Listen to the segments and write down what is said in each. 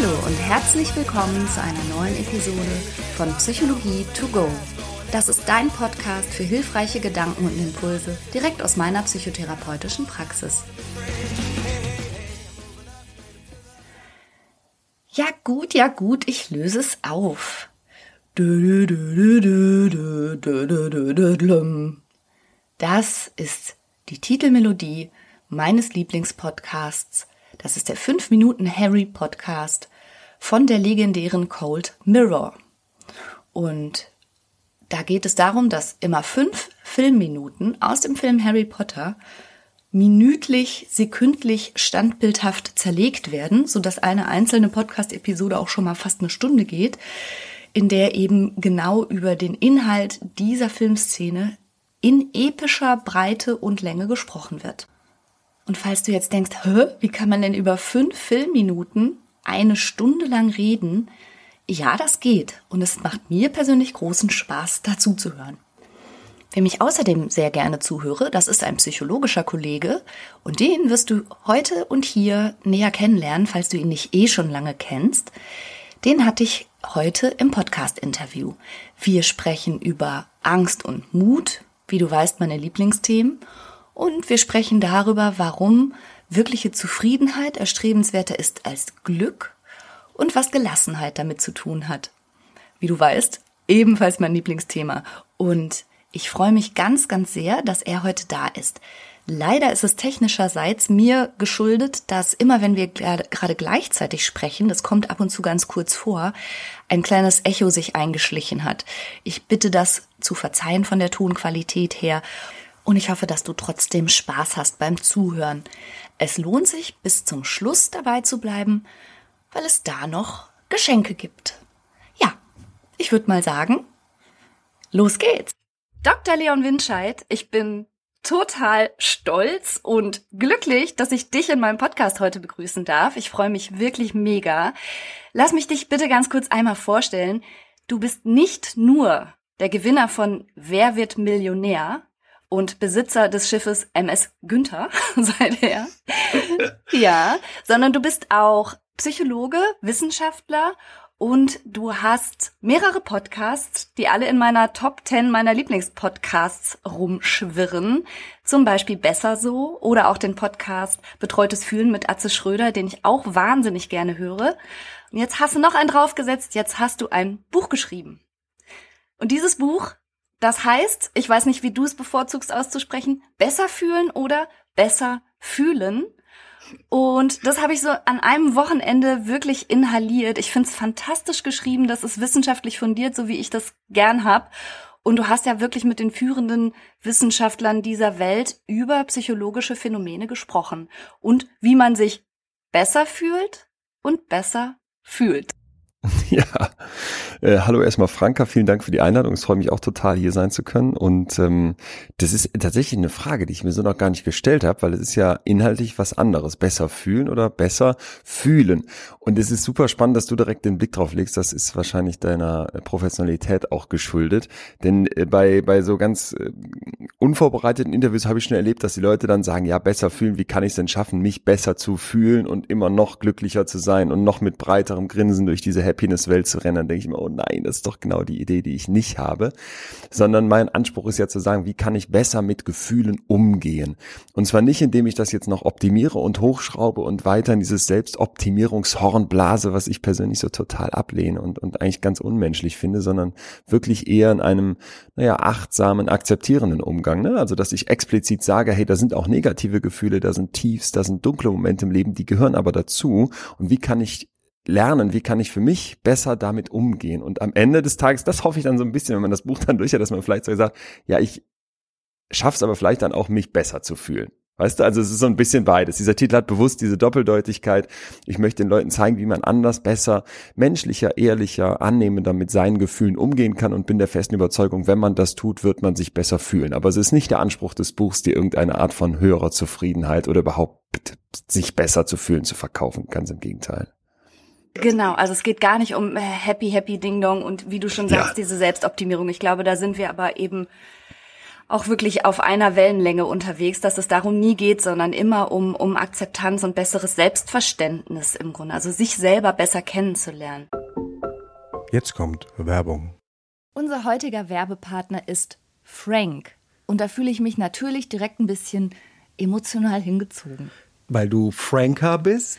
Hallo und herzlich willkommen zu einer neuen Episode von Psychologie to go. Das ist dein Podcast für hilfreiche Gedanken und Impulse direkt aus meiner psychotherapeutischen Praxis. Ja gut, ja gut, ich löse es auf. Das ist die Titelmelodie meines Lieblingspodcasts. Das ist der 5 Minuten Harry Podcast von der legendären Cold Mirror. Und da geht es darum, dass immer fünf Filmminuten aus dem Film Harry Potter minütlich, sekündlich, standbildhaft zerlegt werden, so dass eine einzelne Podcast-Episode auch schon mal fast eine Stunde geht, in der eben genau über den Inhalt dieser Filmszene in epischer Breite und Länge gesprochen wird. Und falls du jetzt denkst, Hä, wie kann man denn über fünf Filmminuten eine Stunde lang reden? Ja, das geht. Und es macht mir persönlich großen Spaß, dazu zu hören. Wem ich außerdem sehr gerne zuhöre, das ist ein psychologischer Kollege und den wirst du heute und hier näher kennenlernen, falls du ihn nicht eh schon lange kennst. Den hatte ich heute im Podcast-Interview. Wir sprechen über Angst und Mut, wie du weißt, meine Lieblingsthemen. Und wir sprechen darüber, warum wirkliche Zufriedenheit erstrebenswerter ist als Glück und was Gelassenheit damit zu tun hat. Wie du weißt, ebenfalls mein Lieblingsthema. Und ich freue mich ganz, ganz sehr, dass er heute da ist. Leider ist es technischerseits mir geschuldet, dass immer wenn wir gerade gleichzeitig sprechen, das kommt ab und zu ganz kurz vor, ein kleines Echo sich eingeschlichen hat. Ich bitte das zu verzeihen von der Tonqualität her und ich hoffe, dass du trotzdem Spaß hast beim Zuhören. Es lohnt sich, bis zum Schluss dabei zu bleiben, weil es da noch Geschenke gibt. Ja, ich würde mal sagen, los geht's. Dr. Leon Winscheid, ich bin total stolz und glücklich, dass ich dich in meinem Podcast heute begrüßen darf. Ich freue mich wirklich mega. Lass mich dich bitte ganz kurz einmal vorstellen. Du bist nicht nur der Gewinner von Wer wird Millionär und Besitzer des Schiffes MS Günther seither. ja, sondern du bist auch Psychologe, Wissenschaftler und du hast mehrere Podcasts, die alle in meiner Top 10 meiner Lieblingspodcasts rumschwirren. Zum Beispiel Besser so oder auch den Podcast Betreutes Fühlen mit Atze Schröder, den ich auch wahnsinnig gerne höre. Und jetzt hast du noch einen draufgesetzt, jetzt hast du ein Buch geschrieben. Und dieses Buch, das heißt, ich weiß nicht, wie du es bevorzugst auszusprechen, besser fühlen oder besser fühlen. Und das habe ich so an einem Wochenende wirklich inhaliert. Ich finde es fantastisch geschrieben, das ist wissenschaftlich fundiert, so wie ich das gern hab. Und du hast ja wirklich mit den führenden Wissenschaftlern dieser Welt über psychologische Phänomene gesprochen und wie man sich besser fühlt und besser fühlt. Ja, äh, hallo erstmal Franka, vielen Dank für die Einladung. Es freut mich auch total, hier sein zu können. Und ähm, das ist tatsächlich eine Frage, die ich mir so noch gar nicht gestellt habe, weil es ist ja inhaltlich was anderes. Besser fühlen oder besser fühlen. Und es ist super spannend, dass du direkt den Blick drauf legst. Das ist wahrscheinlich deiner Professionalität auch geschuldet. Denn äh, bei, bei so ganz äh, unvorbereiteten Interviews habe ich schon erlebt, dass die Leute dann sagen, ja, besser fühlen, wie kann ich es denn schaffen, mich besser zu fühlen und immer noch glücklicher zu sein und noch mit breiterem Grinsen durch diese Happiness-Welt zu rennen, dann denke ich mir, oh nein, das ist doch genau die Idee, die ich nicht habe. Sondern mein Anspruch ist ja zu sagen, wie kann ich besser mit Gefühlen umgehen? Und zwar nicht, indem ich das jetzt noch optimiere und hochschraube und weiter in dieses Selbstoptimierungshorn blase, was ich persönlich so total ablehne und, und eigentlich ganz unmenschlich finde, sondern wirklich eher in einem, naja, achtsamen, akzeptierenden Umgang. Ne? Also, dass ich explizit sage, hey, da sind auch negative Gefühle, da sind Tiefs, da sind dunkle Momente im Leben, die gehören aber dazu. Und wie kann ich lernen, wie kann ich für mich besser damit umgehen. Und am Ende des Tages, das hoffe ich dann so ein bisschen, wenn man das Buch dann durch hat, dass man vielleicht so sagt, ja, ich schaff's aber vielleicht dann auch, mich besser zu fühlen. Weißt du, also es ist so ein bisschen beides. Dieser Titel hat bewusst diese Doppeldeutigkeit. Ich möchte den Leuten zeigen, wie man anders, besser, menschlicher, ehrlicher, annehmender mit seinen Gefühlen umgehen kann und bin der festen Überzeugung, wenn man das tut, wird man sich besser fühlen. Aber es ist nicht der Anspruch des Buchs, dir irgendeine Art von höherer Zufriedenheit oder überhaupt sich besser zu fühlen zu verkaufen. Ganz im Gegenteil. Genau, also es geht gar nicht um äh, Happy, Happy Ding Dong und wie du schon sagst, ja. diese Selbstoptimierung. Ich glaube, da sind wir aber eben auch wirklich auf einer Wellenlänge unterwegs, dass es darum nie geht, sondern immer um, um Akzeptanz und besseres Selbstverständnis im Grunde, also sich selber besser kennenzulernen. Jetzt kommt Werbung. Unser heutiger Werbepartner ist Frank. Und da fühle ich mich natürlich direkt ein bisschen emotional hingezogen. Weil du Franker bist?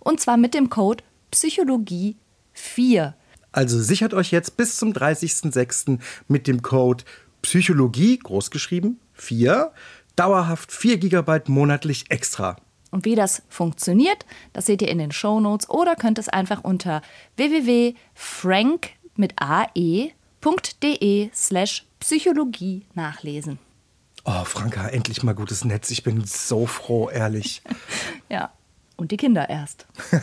Und zwar mit dem Code Psychologie 4. Also sichert euch jetzt bis zum 30.06. mit dem Code Psychologie, großgeschrieben, 4, dauerhaft 4 GB monatlich extra. Und wie das funktioniert, das seht ihr in den Show Notes oder könnt es einfach unter www.frank mit ae.de slash Psychologie nachlesen. Oh, Franka, endlich mal gutes Netz. Ich bin so froh, ehrlich. ja, und die Kinder erst.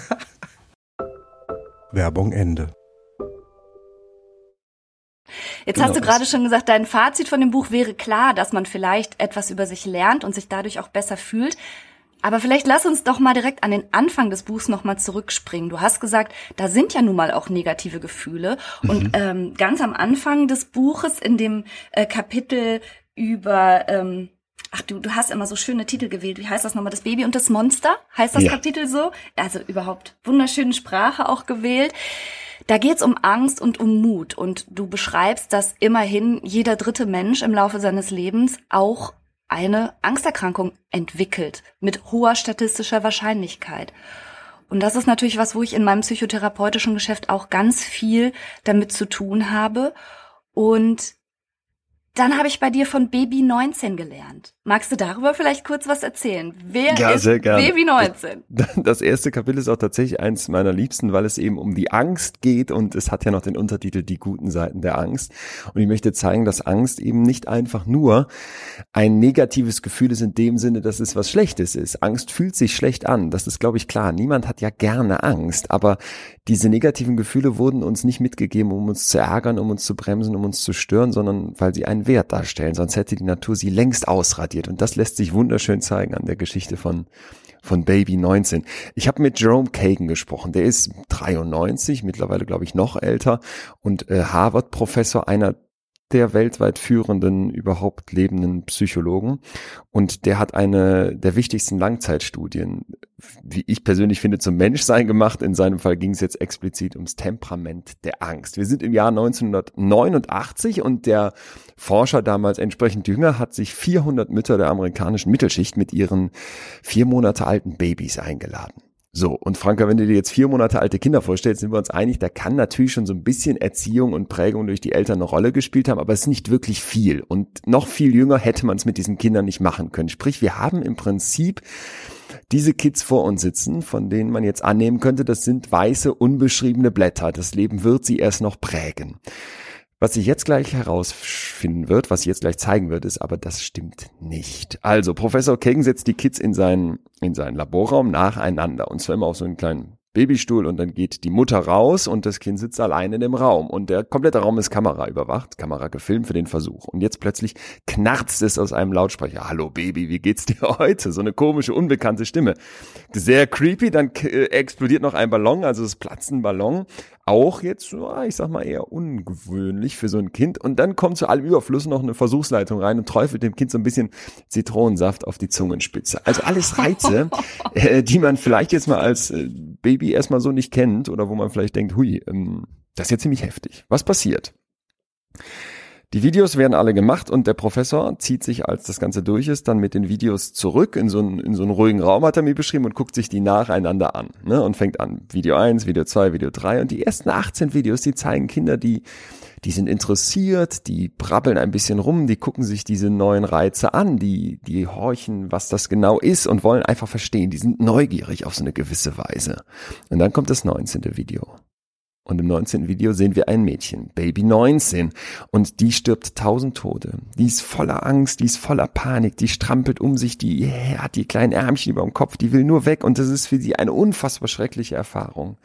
Werbung Ende. Jetzt genau hast du gerade schon gesagt, dein Fazit von dem Buch wäre klar, dass man vielleicht etwas über sich lernt und sich dadurch auch besser fühlt. Aber vielleicht lass uns doch mal direkt an den Anfang des Buchs nochmal zurückspringen. Du hast gesagt, da sind ja nun mal auch negative Gefühle. Mhm. Und ähm, ganz am Anfang des Buches, in dem äh, Kapitel über, ähm, ach du, du hast immer so schöne Titel gewählt. Wie heißt das nochmal? Das Baby und das Monster? Heißt das ja. Kapitel so? Also überhaupt wunderschöne Sprache auch gewählt. Da geht's um Angst und um Mut. Und du beschreibst, dass immerhin jeder dritte Mensch im Laufe seines Lebens auch eine Angsterkrankung entwickelt, mit hoher statistischer Wahrscheinlichkeit. Und das ist natürlich was, wo ich in meinem psychotherapeutischen Geschäft auch ganz viel damit zu tun habe. Und dann habe ich bei dir von Baby 19 gelernt. Magst du darüber vielleicht kurz was erzählen? Wer ja, ist Baby 19? Das erste Kapitel ist auch tatsächlich eins meiner Liebsten, weil es eben um die Angst geht und es hat ja noch den Untertitel Die guten Seiten der Angst. Und ich möchte zeigen, dass Angst eben nicht einfach nur ein negatives Gefühl ist in dem Sinne, dass es was Schlechtes ist. Angst fühlt sich schlecht an. Das ist, glaube ich, klar. Niemand hat ja gerne Angst, aber diese negativen Gefühle wurden uns nicht mitgegeben, um uns zu ärgern, um uns zu bremsen, um uns zu stören, sondern weil sie einen Wert darstellen. Sonst hätte die Natur sie längst ausradiert. Und das lässt sich wunderschön zeigen an der Geschichte von von Baby 19. Ich habe mit Jerome Kagan gesprochen. Der ist 93, mittlerweile glaube ich noch älter und äh, Harvard-Professor, einer der weltweit führenden überhaupt lebenden Psychologen. Und der hat eine der wichtigsten Langzeitstudien, wie ich persönlich finde, zum Menschsein gemacht. In seinem Fall ging es jetzt explizit ums Temperament der Angst. Wir sind im Jahr 1989 und der Forscher damals entsprechend jünger hat sich 400 Mütter der amerikanischen Mittelschicht mit ihren vier Monate alten Babys eingeladen. So, und Franka, wenn du dir jetzt vier Monate alte Kinder vorstellst, sind wir uns einig, da kann natürlich schon so ein bisschen Erziehung und Prägung durch die Eltern eine Rolle gespielt haben, aber es ist nicht wirklich viel. Und noch viel jünger hätte man es mit diesen Kindern nicht machen können. Sprich, wir haben im Prinzip diese Kids vor uns sitzen, von denen man jetzt annehmen könnte, das sind weiße, unbeschriebene Blätter. Das Leben wird sie erst noch prägen. Was sich jetzt gleich herausfinden wird, was sich jetzt gleich zeigen wird, ist aber, das stimmt nicht. Also, Professor Kagan setzt die Kids in seinen, in seinen Laborraum nacheinander und zwar immer auf so einen kleinen Babystuhl und dann geht die Mutter raus und das Kind sitzt allein in dem Raum und der komplette Raum ist Kamera überwacht, Kamera gefilmt für den Versuch. Und jetzt plötzlich knarzt es aus einem Lautsprecher. Hallo Baby, wie geht's dir heute? So eine komische, unbekannte Stimme. Sehr creepy, dann äh, explodiert noch ein Ballon, also es platzt ein Ballon auch jetzt, ich sag mal, eher ungewöhnlich für so ein Kind. Und dann kommt zu allem Überfluss noch eine Versuchsleitung rein und träufelt dem Kind so ein bisschen Zitronensaft auf die Zungenspitze. Also alles Reize, äh, die man vielleicht jetzt mal als äh, Baby erstmal so nicht kennt oder wo man vielleicht denkt, hui, ähm, das ist ja ziemlich heftig. Was passiert? Die Videos werden alle gemacht und der Professor zieht sich, als das Ganze durch ist, dann mit den Videos zurück in so einen, in so einen ruhigen Raum, hat er mir beschrieben, und guckt sich die nacheinander an. Ne? Und fängt an, Video 1, Video 2, Video 3. Und die ersten 18 Videos, die zeigen Kinder, die, die sind interessiert, die brabbeln ein bisschen rum, die gucken sich diese neuen Reize an, die, die horchen, was das genau ist und wollen einfach verstehen. Die sind neugierig auf so eine gewisse Weise. Und dann kommt das 19. Video. Und im 19. Video sehen wir ein Mädchen, Baby 19, und die stirbt tausend Tode. Die ist voller Angst, die ist voller Panik, die strampelt um sich, die hat die kleinen Ärmchen über dem Kopf, die will nur weg und das ist für sie eine unfassbar schreckliche Erfahrung.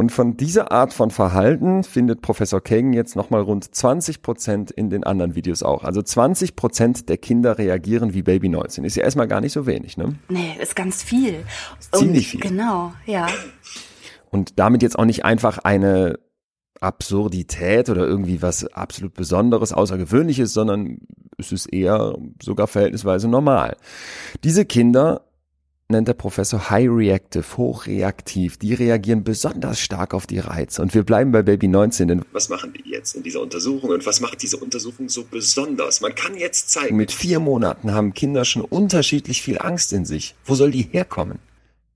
Und von dieser Art von Verhalten findet Professor Kagan jetzt nochmal rund 20 Prozent in den anderen Videos auch. Also 20 Prozent der Kinder reagieren wie Baby 19. Ist ja erstmal gar nicht so wenig, ne? Nee, ist ganz viel. Ist ziemlich viel. Genau, ja und damit jetzt auch nicht einfach eine Absurdität oder irgendwie was absolut Besonderes, Außergewöhnliches, sondern es ist eher sogar verhältnisweise normal. Diese Kinder nennt der Professor high reactive, hochreaktiv. Die reagieren besonders stark auf die Reize. Und wir bleiben bei Baby 19. Denn was machen die jetzt in dieser Untersuchung und was macht diese Untersuchung so besonders? Man kann jetzt zeigen. Mit vier Monaten haben Kinder schon unterschiedlich viel Angst in sich. Wo soll die herkommen?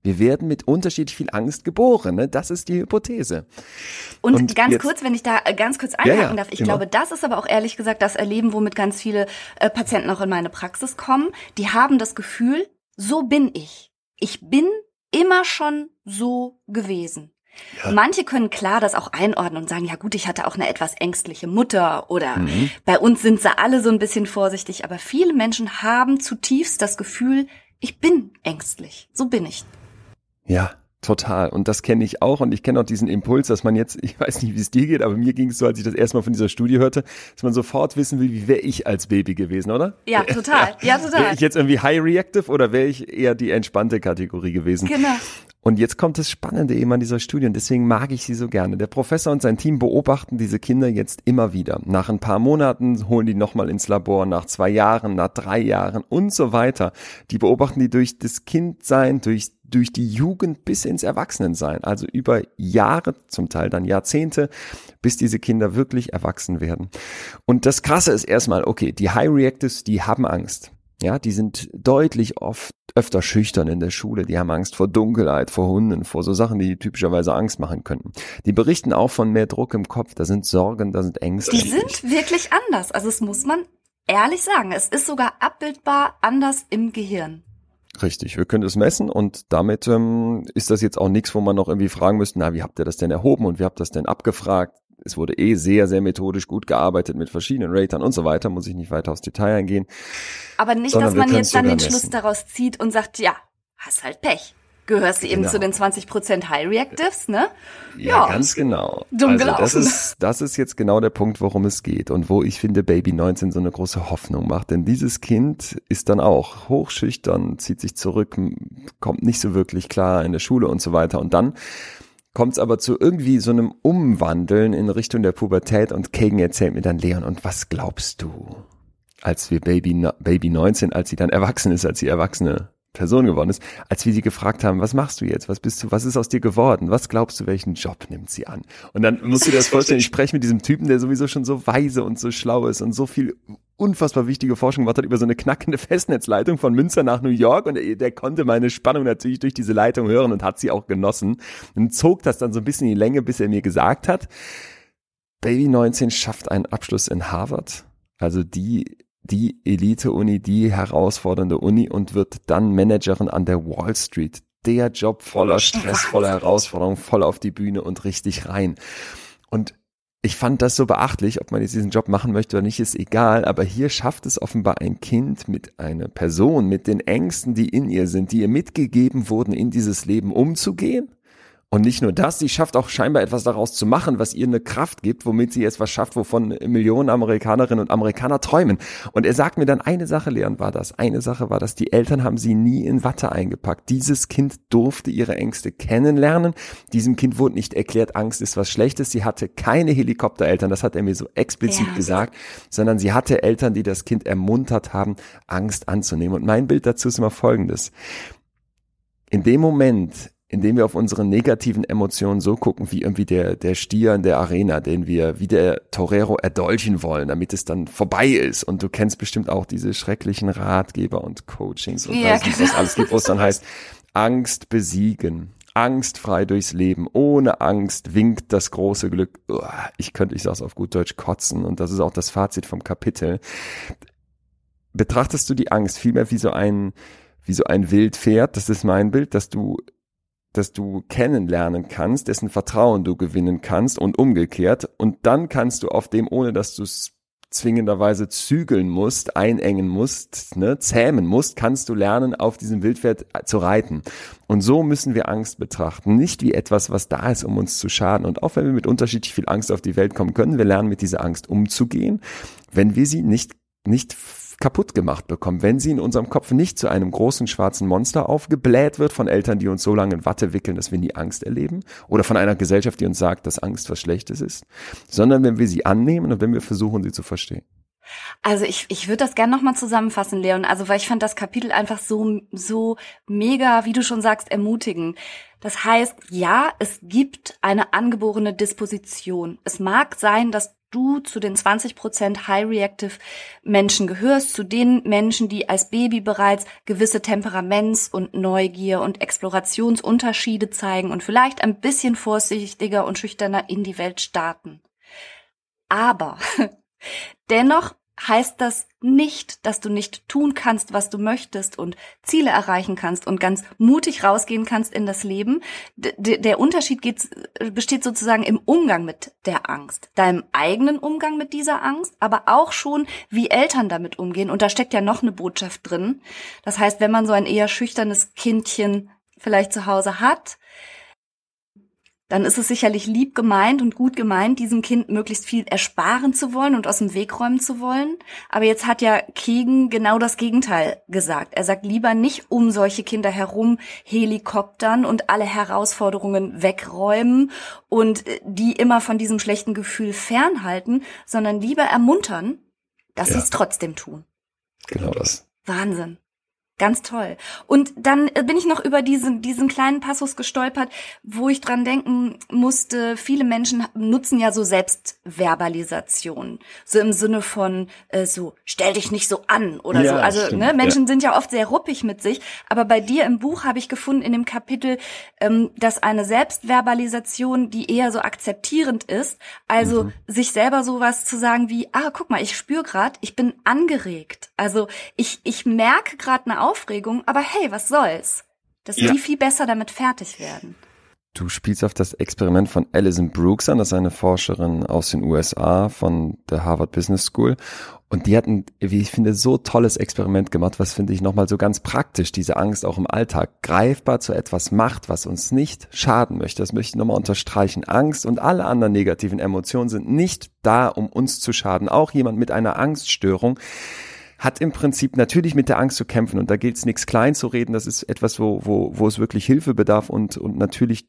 Wir werden mit unterschiedlich viel Angst geboren. Ne? Das ist die Hypothese. Und, und ganz jetzt, kurz, wenn ich da äh, ganz kurz einhaken ja, ja, darf, ich immer. glaube, das ist aber auch ehrlich gesagt das Erleben, womit ganz viele äh, Patienten auch in meine Praxis kommen. Die haben das Gefühl, so bin ich. Ich bin immer schon so gewesen. Ja. Manche können klar das auch einordnen und sagen, ja gut, ich hatte auch eine etwas ängstliche Mutter oder mhm. bei uns sind sie alle so ein bisschen vorsichtig, aber viele Menschen haben zutiefst das Gefühl, ich bin ängstlich. So bin ich. Ja, total. Und das kenne ich auch. Und ich kenne auch diesen Impuls, dass man jetzt, ich weiß nicht, wie es dir geht, aber mir ging es so, als ich das erstmal von dieser Studie hörte, dass man sofort wissen will, wie wäre ich als Baby gewesen, oder? Ja, total. Ja, total. Wäre ich jetzt irgendwie high reactive oder wäre ich eher die entspannte Kategorie gewesen? Genau. Und jetzt kommt das Spannende eben an dieser Studie und deswegen mag ich sie so gerne. Der Professor und sein Team beobachten diese Kinder jetzt immer wieder. Nach ein paar Monaten holen die nochmal ins Labor, nach zwei Jahren, nach drei Jahren und so weiter. Die beobachten die durch das Kindsein, durch durch die Jugend bis ins Erwachsenensein, also über Jahre, zum Teil dann Jahrzehnte, bis diese Kinder wirklich erwachsen werden. Und das Krasse ist erstmal, okay, die High Reactives, die haben Angst. Ja, die sind deutlich oft öfter schüchtern in der Schule, die haben Angst vor Dunkelheit, vor Hunden, vor so Sachen, die typischerweise Angst machen könnten. Die berichten auch von mehr Druck im Kopf, da sind Sorgen, da sind Ängste. Die sind wirklich anders, also es muss man ehrlich sagen, es ist sogar abbildbar anders im Gehirn. Richtig, wir können das messen und damit ähm, ist das jetzt auch nichts, wo man noch irgendwie fragen müsste, na, wie habt ihr das denn erhoben und wie habt ihr das denn abgefragt? es wurde eh sehr, sehr methodisch gut gearbeitet mit verschiedenen Ratern und so weiter, muss ich nicht weiter aufs Detail eingehen. Aber nicht, dass man jetzt dann den messen. Schluss daraus zieht und sagt, ja, hast halt Pech. Gehörst du genau. eben zu den 20% High Reactives, ne? Ja, ja ganz genau. Dumm also gelaufen. das ist, das ist jetzt genau der Punkt, worum es geht und wo ich finde, Baby 19 so eine große Hoffnung macht. Denn dieses Kind ist dann auch hochschüchtern, zieht sich zurück, kommt nicht so wirklich klar in der Schule und so weiter. Und dann kommt es aber zu irgendwie so einem Umwandeln in Richtung der Pubertät und Kagan erzählt mir dann, Leon, und was glaubst du? Als wir Baby, Baby 19, als sie dann erwachsen ist, als sie erwachsene Person geworden ist, als wir sie gefragt haben, was machst du jetzt? Was bist du? Was ist aus dir geworden? Was glaubst du, welchen Job nimmt sie an? Und dann musst du dir das vorstellen, ich spreche mit diesem Typen, der sowieso schon so weise und so schlau ist und so viel unfassbar wichtige Forschung gemacht hat über so eine knackende Festnetzleitung von Münster nach New York und der konnte meine Spannung natürlich durch diese Leitung hören und hat sie auch genossen und zog das dann so ein bisschen in die Länge, bis er mir gesagt hat, Baby 19 schafft einen Abschluss in Harvard, also die die Elite-Uni, die herausfordernde Uni und wird dann Managerin an der Wall Street. Der Job voller Stress, voller Herausforderung, voll auf die Bühne und richtig rein. Und ich fand das so beachtlich, ob man jetzt diesen Job machen möchte oder nicht, ist egal, aber hier schafft es offenbar ein Kind mit einer Person, mit den Ängsten, die in ihr sind, die ihr mitgegeben wurden, in dieses Leben umzugehen und nicht nur das, sie schafft auch scheinbar etwas daraus zu machen, was ihr eine Kraft gibt, womit sie etwas schafft, wovon Millionen Amerikanerinnen und Amerikaner träumen. Und er sagt mir dann, eine Sache, Leon, war das. Eine Sache war das, die Eltern haben sie nie in Watte eingepackt. Dieses Kind durfte ihre Ängste kennenlernen. Diesem Kind wurde nicht erklärt, Angst ist was Schlechtes. Sie hatte keine Helikoptereltern, das hat er mir so explizit ja. gesagt, sondern sie hatte Eltern, die das Kind ermuntert haben, Angst anzunehmen. Und mein Bild dazu ist immer folgendes. In dem Moment, indem wir auf unsere negativen Emotionen so gucken, wie irgendwie der, der Stier in der Arena, den wir wie der Torero erdolchen wollen, damit es dann vorbei ist. Und du kennst bestimmt auch diese schrecklichen Ratgeber und Coachings und ja, was, genau. alles gibt, wo es dann heißt, Angst besiegen. Angstfrei durchs Leben, ohne Angst winkt das große Glück. Ich könnte, ich sag's auf gut Deutsch, kotzen. Und das ist auch das Fazit vom Kapitel. Betrachtest du die Angst vielmehr wie so ein, wie so ein Wildpferd, das ist mein Bild, dass du dass du kennenlernen kannst, dessen Vertrauen du gewinnen kannst und umgekehrt. Und dann kannst du auf dem, ohne dass du es zwingenderweise zügeln musst, einengen musst, ne, zähmen musst, kannst du lernen, auf diesem Wildpferd zu reiten. Und so müssen wir Angst betrachten. Nicht wie etwas, was da ist, um uns zu schaden. Und auch wenn wir mit unterschiedlich viel Angst auf die Welt kommen können, wir lernen mit dieser Angst umzugehen, wenn wir sie nicht, nicht kaputt gemacht bekommen, wenn sie in unserem Kopf nicht zu einem großen schwarzen Monster aufgebläht wird von Eltern, die uns so lange in Watte wickeln, dass wir nie Angst erleben, oder von einer Gesellschaft, die uns sagt, dass Angst was Schlechtes ist, sondern wenn wir sie annehmen und wenn wir versuchen, sie zu verstehen. Also ich, ich würde das gerne nochmal zusammenfassen, Leon. Also weil ich fand das Kapitel einfach so, so mega, wie du schon sagst, ermutigend. Das heißt, ja, es gibt eine angeborene Disposition. Es mag sein, dass du zu den 20% High Reactive Menschen gehörst, zu den Menschen, die als Baby bereits gewisse Temperaments- und Neugier- und Explorationsunterschiede zeigen und vielleicht ein bisschen vorsichtiger und schüchterner in die Welt starten. Aber dennoch heißt das nicht, dass du nicht tun kannst, was du möchtest und Ziele erreichen kannst und ganz mutig rausgehen kannst in das Leben. D der Unterschied geht, besteht sozusagen im Umgang mit der Angst, deinem eigenen Umgang mit dieser Angst, aber auch schon, wie Eltern damit umgehen. Und da steckt ja noch eine Botschaft drin. Das heißt, wenn man so ein eher schüchternes Kindchen vielleicht zu Hause hat, dann ist es sicherlich lieb gemeint und gut gemeint, diesem Kind möglichst viel ersparen zu wollen und aus dem Weg räumen zu wollen. Aber jetzt hat ja Kegen genau das Gegenteil gesagt. Er sagt lieber nicht um solche Kinder herum Helikoptern und alle Herausforderungen wegräumen und äh, die immer von diesem schlechten Gefühl fernhalten, sondern lieber ermuntern, dass ja. sie es trotzdem tun. Genau das. Wahnsinn. Ganz toll. Und dann äh, bin ich noch über diesen, diesen kleinen Passus gestolpert, wo ich dran denken musste, viele Menschen nutzen ja so Selbstverbalisation. So im Sinne von, äh, so, stell dich nicht so an oder ja, so. Also stimmt, ne, Menschen ja. sind ja oft sehr ruppig mit sich. Aber bei dir im Buch habe ich gefunden, in dem Kapitel, ähm, dass eine Selbstverbalisation, die eher so akzeptierend ist, also mhm. sich selber sowas zu sagen wie, ah, guck mal, ich spüre gerade, ich bin angeregt. Also ich, ich merke gerade eine Aufregung, aber hey, was soll's? Dass ja. die viel besser damit fertig werden. Du spielst auf das Experiment von Alison Brooks an, das ist eine Forscherin aus den USA von der Harvard Business School. Und die hatten, wie ich finde, so tolles Experiment gemacht, was finde ich nochmal so ganz praktisch, diese Angst auch im Alltag greifbar zu etwas macht, was uns nicht schaden möchte. Das möchte ich nochmal unterstreichen. Angst und alle anderen negativen Emotionen sind nicht da, um uns zu schaden. Auch jemand mit einer Angststörung hat im Prinzip natürlich mit der Angst zu kämpfen und da gilt es nichts klein zu reden. Das ist etwas, wo, wo, wo es wirklich Hilfe bedarf und, und natürlich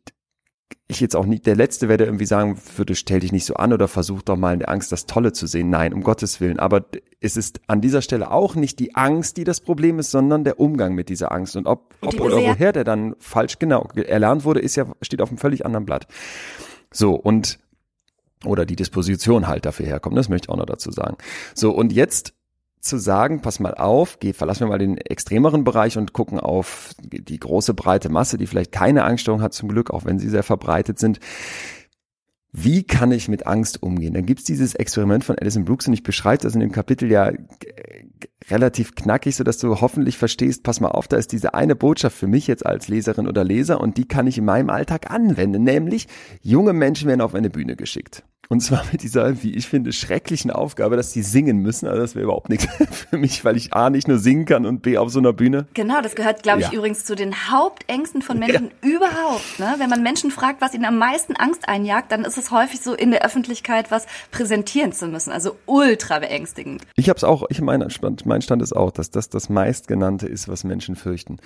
ich jetzt auch nicht der Letzte werde irgendwie sagen würde, stell dich nicht so an oder versuch doch mal in der Angst das Tolle zu sehen. Nein, um Gottes Willen. Aber es ist an dieser Stelle auch nicht die Angst, die das Problem ist, sondern der Umgang mit dieser Angst. Und ob, ob oder woher der dann falsch genau erlernt wurde, ist ja, steht auf einem völlig anderen Blatt. So, und oder die Disposition halt dafür herkommt. Das möchte ich auch noch dazu sagen. So, und jetzt zu sagen, pass mal auf, geh, verlassen wir mal den extremeren Bereich und gucken auf die große breite Masse, die vielleicht keine Angststörung hat zum Glück, auch wenn sie sehr verbreitet sind. Wie kann ich mit Angst umgehen? Dann gibt's dieses Experiment von Alison Brooks und ich beschreibe das in dem Kapitel ja relativ knackig, so dass du hoffentlich verstehst, pass mal auf, da ist diese eine Botschaft für mich jetzt als Leserin oder Leser und die kann ich in meinem Alltag anwenden, nämlich junge Menschen werden auf eine Bühne geschickt. Und zwar mit dieser, wie ich finde, schrecklichen Aufgabe, dass sie singen müssen. Also das wäre überhaupt nichts für mich, weil ich A nicht nur singen kann und B auf so einer Bühne. Genau, das gehört, glaube ich, ja. übrigens zu den Hauptängsten von Menschen ja. überhaupt. Ne? Wenn man Menschen fragt, was ihnen am meisten Angst einjagt, dann ist es häufig so, in der Öffentlichkeit was präsentieren zu müssen. Also ultra beängstigend. Ich habe es auch, ich mein Stand, mein Stand ist auch, dass das das meistgenannte ist, was Menschen fürchten.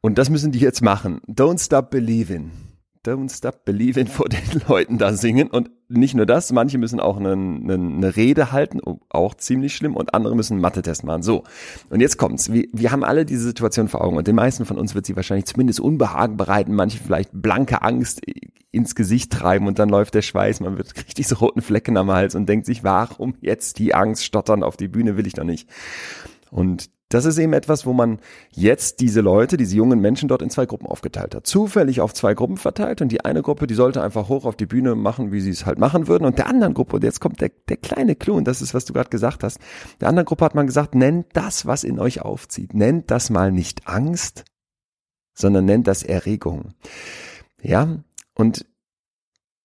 Und das müssen die jetzt machen. Don't stop believing. Don't Stop Believing vor den Leuten da singen. Und nicht nur das, manche müssen auch eine, eine, eine Rede halten, auch ziemlich schlimm, und andere müssen einen Mathe-Test machen. So, und jetzt kommt's. Wir, wir haben alle diese Situation vor Augen und den meisten von uns wird sie wahrscheinlich zumindest Unbehagen bereiten, manche vielleicht blanke Angst ins Gesicht treiben und dann läuft der Schweiß, man wird richtig so roten Flecken am Hals und denkt sich, warum jetzt die Angst stottern auf die Bühne will ich doch nicht. Und das ist eben etwas, wo man jetzt diese Leute, diese jungen Menschen dort in zwei Gruppen aufgeteilt hat. Zufällig auf zwei Gruppen verteilt und die eine Gruppe, die sollte einfach hoch auf die Bühne machen, wie sie es halt machen würden. Und der anderen Gruppe, und jetzt kommt der, der kleine Clou, und das ist, was du gerade gesagt hast, der anderen Gruppe hat man gesagt, nennt das, was in euch aufzieht. Nennt das mal nicht Angst, sondern nennt das Erregung. Ja, und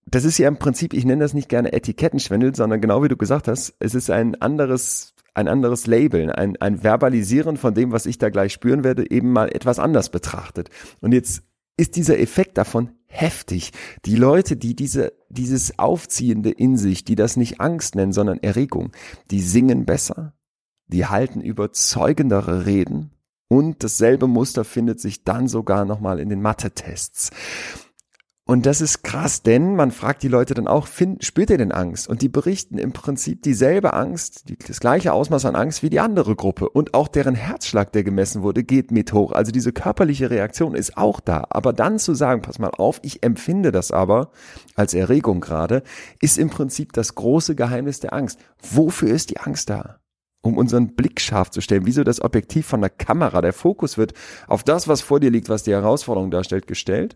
das ist ja im Prinzip, ich nenne das nicht gerne Etikettenschwindel, sondern genau wie du gesagt hast, es ist ein anderes ein anderes Labeln, ein, ein Verbalisieren von dem, was ich da gleich spüren werde, eben mal etwas anders betrachtet. Und jetzt ist dieser Effekt davon heftig. Die Leute, die diese, dieses Aufziehende in sich, die das nicht Angst nennen, sondern Erregung, die singen besser, die halten überzeugendere Reden und dasselbe Muster findet sich dann sogar nochmal in den Mathe-Tests. Und das ist krass, denn man fragt die Leute dann auch, find, spürt ihr denn Angst? Und die berichten im Prinzip dieselbe Angst, die, das gleiche Ausmaß an Angst wie die andere Gruppe. Und auch deren Herzschlag, der gemessen wurde, geht mit hoch. Also diese körperliche Reaktion ist auch da. Aber dann zu sagen, pass mal auf, ich empfinde das aber als Erregung gerade, ist im Prinzip das große Geheimnis der Angst. Wofür ist die Angst da? um unseren Blick scharf zu stellen, wie so das Objektiv von der Kamera. Der Fokus wird auf das, was vor dir liegt, was die Herausforderung darstellt, gestellt.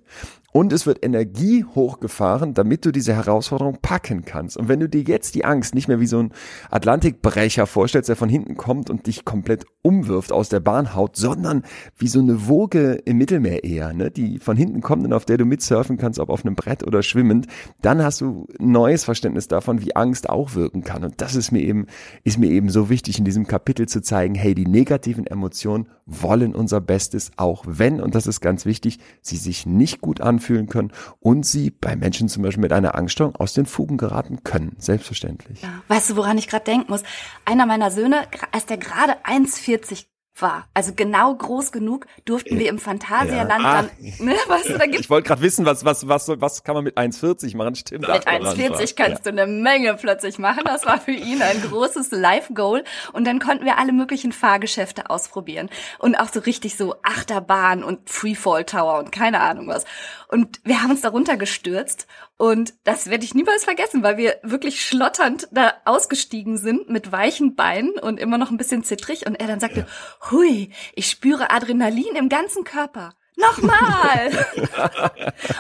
Und es wird Energie hochgefahren, damit du diese Herausforderung packen kannst. Und wenn du dir jetzt die Angst nicht mehr wie so ein Atlantikbrecher vorstellst, der von hinten kommt und dich komplett umwirft, aus der Bahn haut, sondern wie so eine Woge im Mittelmeer eher, ne, die von hinten kommt und auf der du mitsurfen kannst, ob auf einem Brett oder schwimmend, dann hast du neues Verständnis davon, wie Angst auch wirken kann. Und das ist mir eben, ist mir eben so wichtig in diesem Kapitel zu zeigen, hey, die negativen Emotionen wollen unser Bestes, auch wenn, und das ist ganz wichtig, sie sich nicht gut anfühlen, fühlen können und sie bei Menschen zum Beispiel mit einer Angststörung aus den Fugen geraten können. Selbstverständlich. Ja. Weißt du, woran ich gerade denken muss? Einer meiner Söhne, als der gerade 1,40 war. Also genau groß genug durften wir im Phantasialand ja. dann, ah. ne, weißt du, da gibt's Ich wollte gerade wissen, was was was was kann man mit 1,40 machen? Stimmt. Mit 1,40 kannst ja. du eine Menge plötzlich machen. Das war für ihn ein großes Life Goal und dann konnten wir alle möglichen Fahrgeschäfte ausprobieren und auch so richtig so Achterbahn und Freefall Tower und keine Ahnung was. Und wir haben uns darunter gestürzt und das werde ich niemals vergessen, weil wir wirklich schlotternd da ausgestiegen sind mit weichen Beinen und immer noch ein bisschen zittrig. Und er dann sagte, ja. hui, ich spüre Adrenalin im ganzen Körper. Nochmal!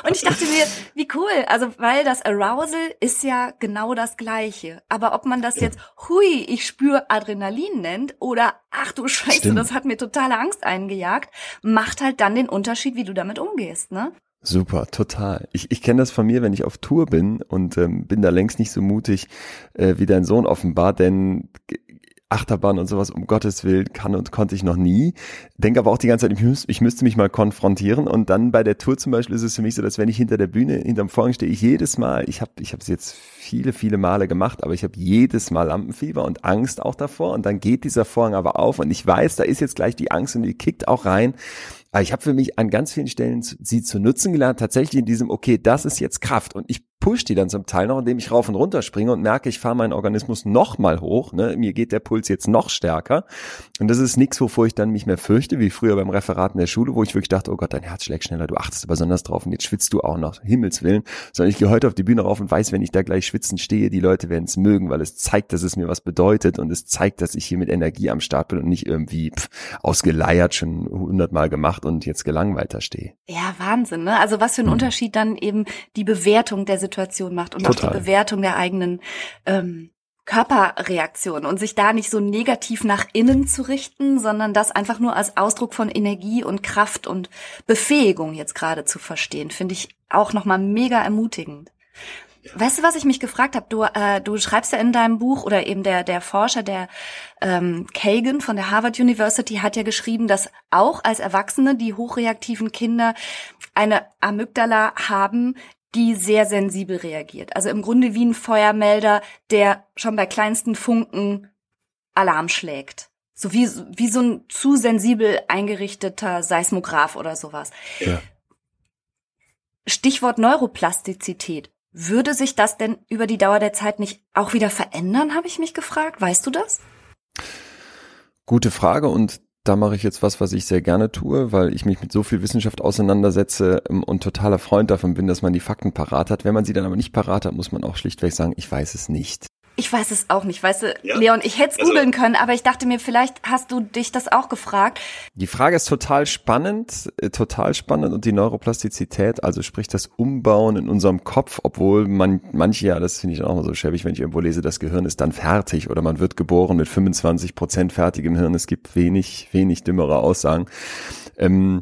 und ich dachte mir, wie cool. Also, weil das Arousal ist ja genau das Gleiche. Aber ob man das ja. jetzt, hui, ich spüre Adrenalin nennt oder, ach du Scheiße, Stimmt. das hat mir totale Angst eingejagt, macht halt dann den Unterschied, wie du damit umgehst, ne? Super, total. Ich, ich kenne das von mir, wenn ich auf Tour bin und ähm, bin da längst nicht so mutig äh, wie dein Sohn offenbar, denn Achterbahn und sowas, um Gottes Willen, kann und konnte ich noch nie. Denke aber auch die ganze Zeit, ich, müß, ich müsste mich mal konfrontieren. Und dann bei der Tour zum Beispiel ist es für mich so, dass wenn ich hinter der Bühne, hinterm Vorhang stehe, ich jedes Mal, ich habe ich es jetzt viele, viele Male gemacht, aber ich habe jedes Mal Lampenfieber und Angst auch davor. Und dann geht dieser Vorhang aber auf und ich weiß, da ist jetzt gleich die Angst und die kickt auch rein. Aber ich habe für mich an ganz vielen Stellen sie zu nutzen gelernt, tatsächlich in diesem, okay, das ist jetzt Kraft. Und ich pusht die dann zum Teil noch, indem ich rauf und runter springe und merke, ich fahre meinen Organismus noch mal hoch. Ne? Mir geht der Puls jetzt noch stärker. Und das ist nichts, wovor ich dann mich mehr fürchte, wie früher beim Referat in der Schule, wo ich wirklich dachte, oh Gott, dein Herz schlägt schneller, du achtest besonders drauf und jetzt schwitzt du auch noch. Himmels Willen. Sondern ich gehe heute auf die Bühne rauf und weiß, wenn ich da gleich schwitzen stehe, die Leute werden es mögen, weil es zeigt, dass es mir was bedeutet und es zeigt, dass ich hier mit Energie am Start bin und nicht irgendwie pff, ausgeleiert schon hundertmal gemacht und jetzt gelangweilter stehe. Ja, Wahnsinn, ne? Also was für ein hm. Unterschied dann eben die Bewertung der Situation macht und Total. auch die Bewertung der eigenen ähm, Körperreaktion und sich da nicht so negativ nach innen zu richten, sondern das einfach nur als Ausdruck von Energie und Kraft und Befähigung jetzt gerade zu verstehen, finde ich auch nochmal mega ermutigend. Weißt du, was ich mich gefragt habe? Du, äh, du schreibst ja in deinem Buch oder eben der der Forscher, der ähm, Kagan von der Harvard University hat ja geschrieben, dass auch als Erwachsene die hochreaktiven Kinder eine Amygdala haben, die sehr sensibel reagiert. Also im Grunde wie ein Feuermelder, der schon bei kleinsten Funken Alarm schlägt. So wie, wie so ein zu sensibel eingerichteter Seismograph oder sowas. Ja. Stichwort Neuroplastizität. Würde sich das denn über die Dauer der Zeit nicht auch wieder verändern, habe ich mich gefragt. Weißt du das? Gute Frage und da mache ich jetzt was, was ich sehr gerne tue, weil ich mich mit so viel Wissenschaft auseinandersetze ähm, und totaler Freund davon bin, dass man die Fakten parat hat. Wenn man sie dann aber nicht parat hat, muss man auch schlichtweg sagen, ich weiß es nicht. Ich weiß es auch nicht, weißt du, ja. Leon, ich hätte es also, googeln können, aber ich dachte mir, vielleicht hast du dich das auch gefragt. Die Frage ist total spannend, äh, total spannend und die Neuroplastizität, also sprich das Umbauen in unserem Kopf, obwohl man manche ja, das finde ich auch mal so schäbig, wenn ich irgendwo lese, das Gehirn ist dann fertig oder man wird geboren mit 25 Prozent fertigem Hirn. Es gibt wenig, wenig dümmere Aussagen. Ähm,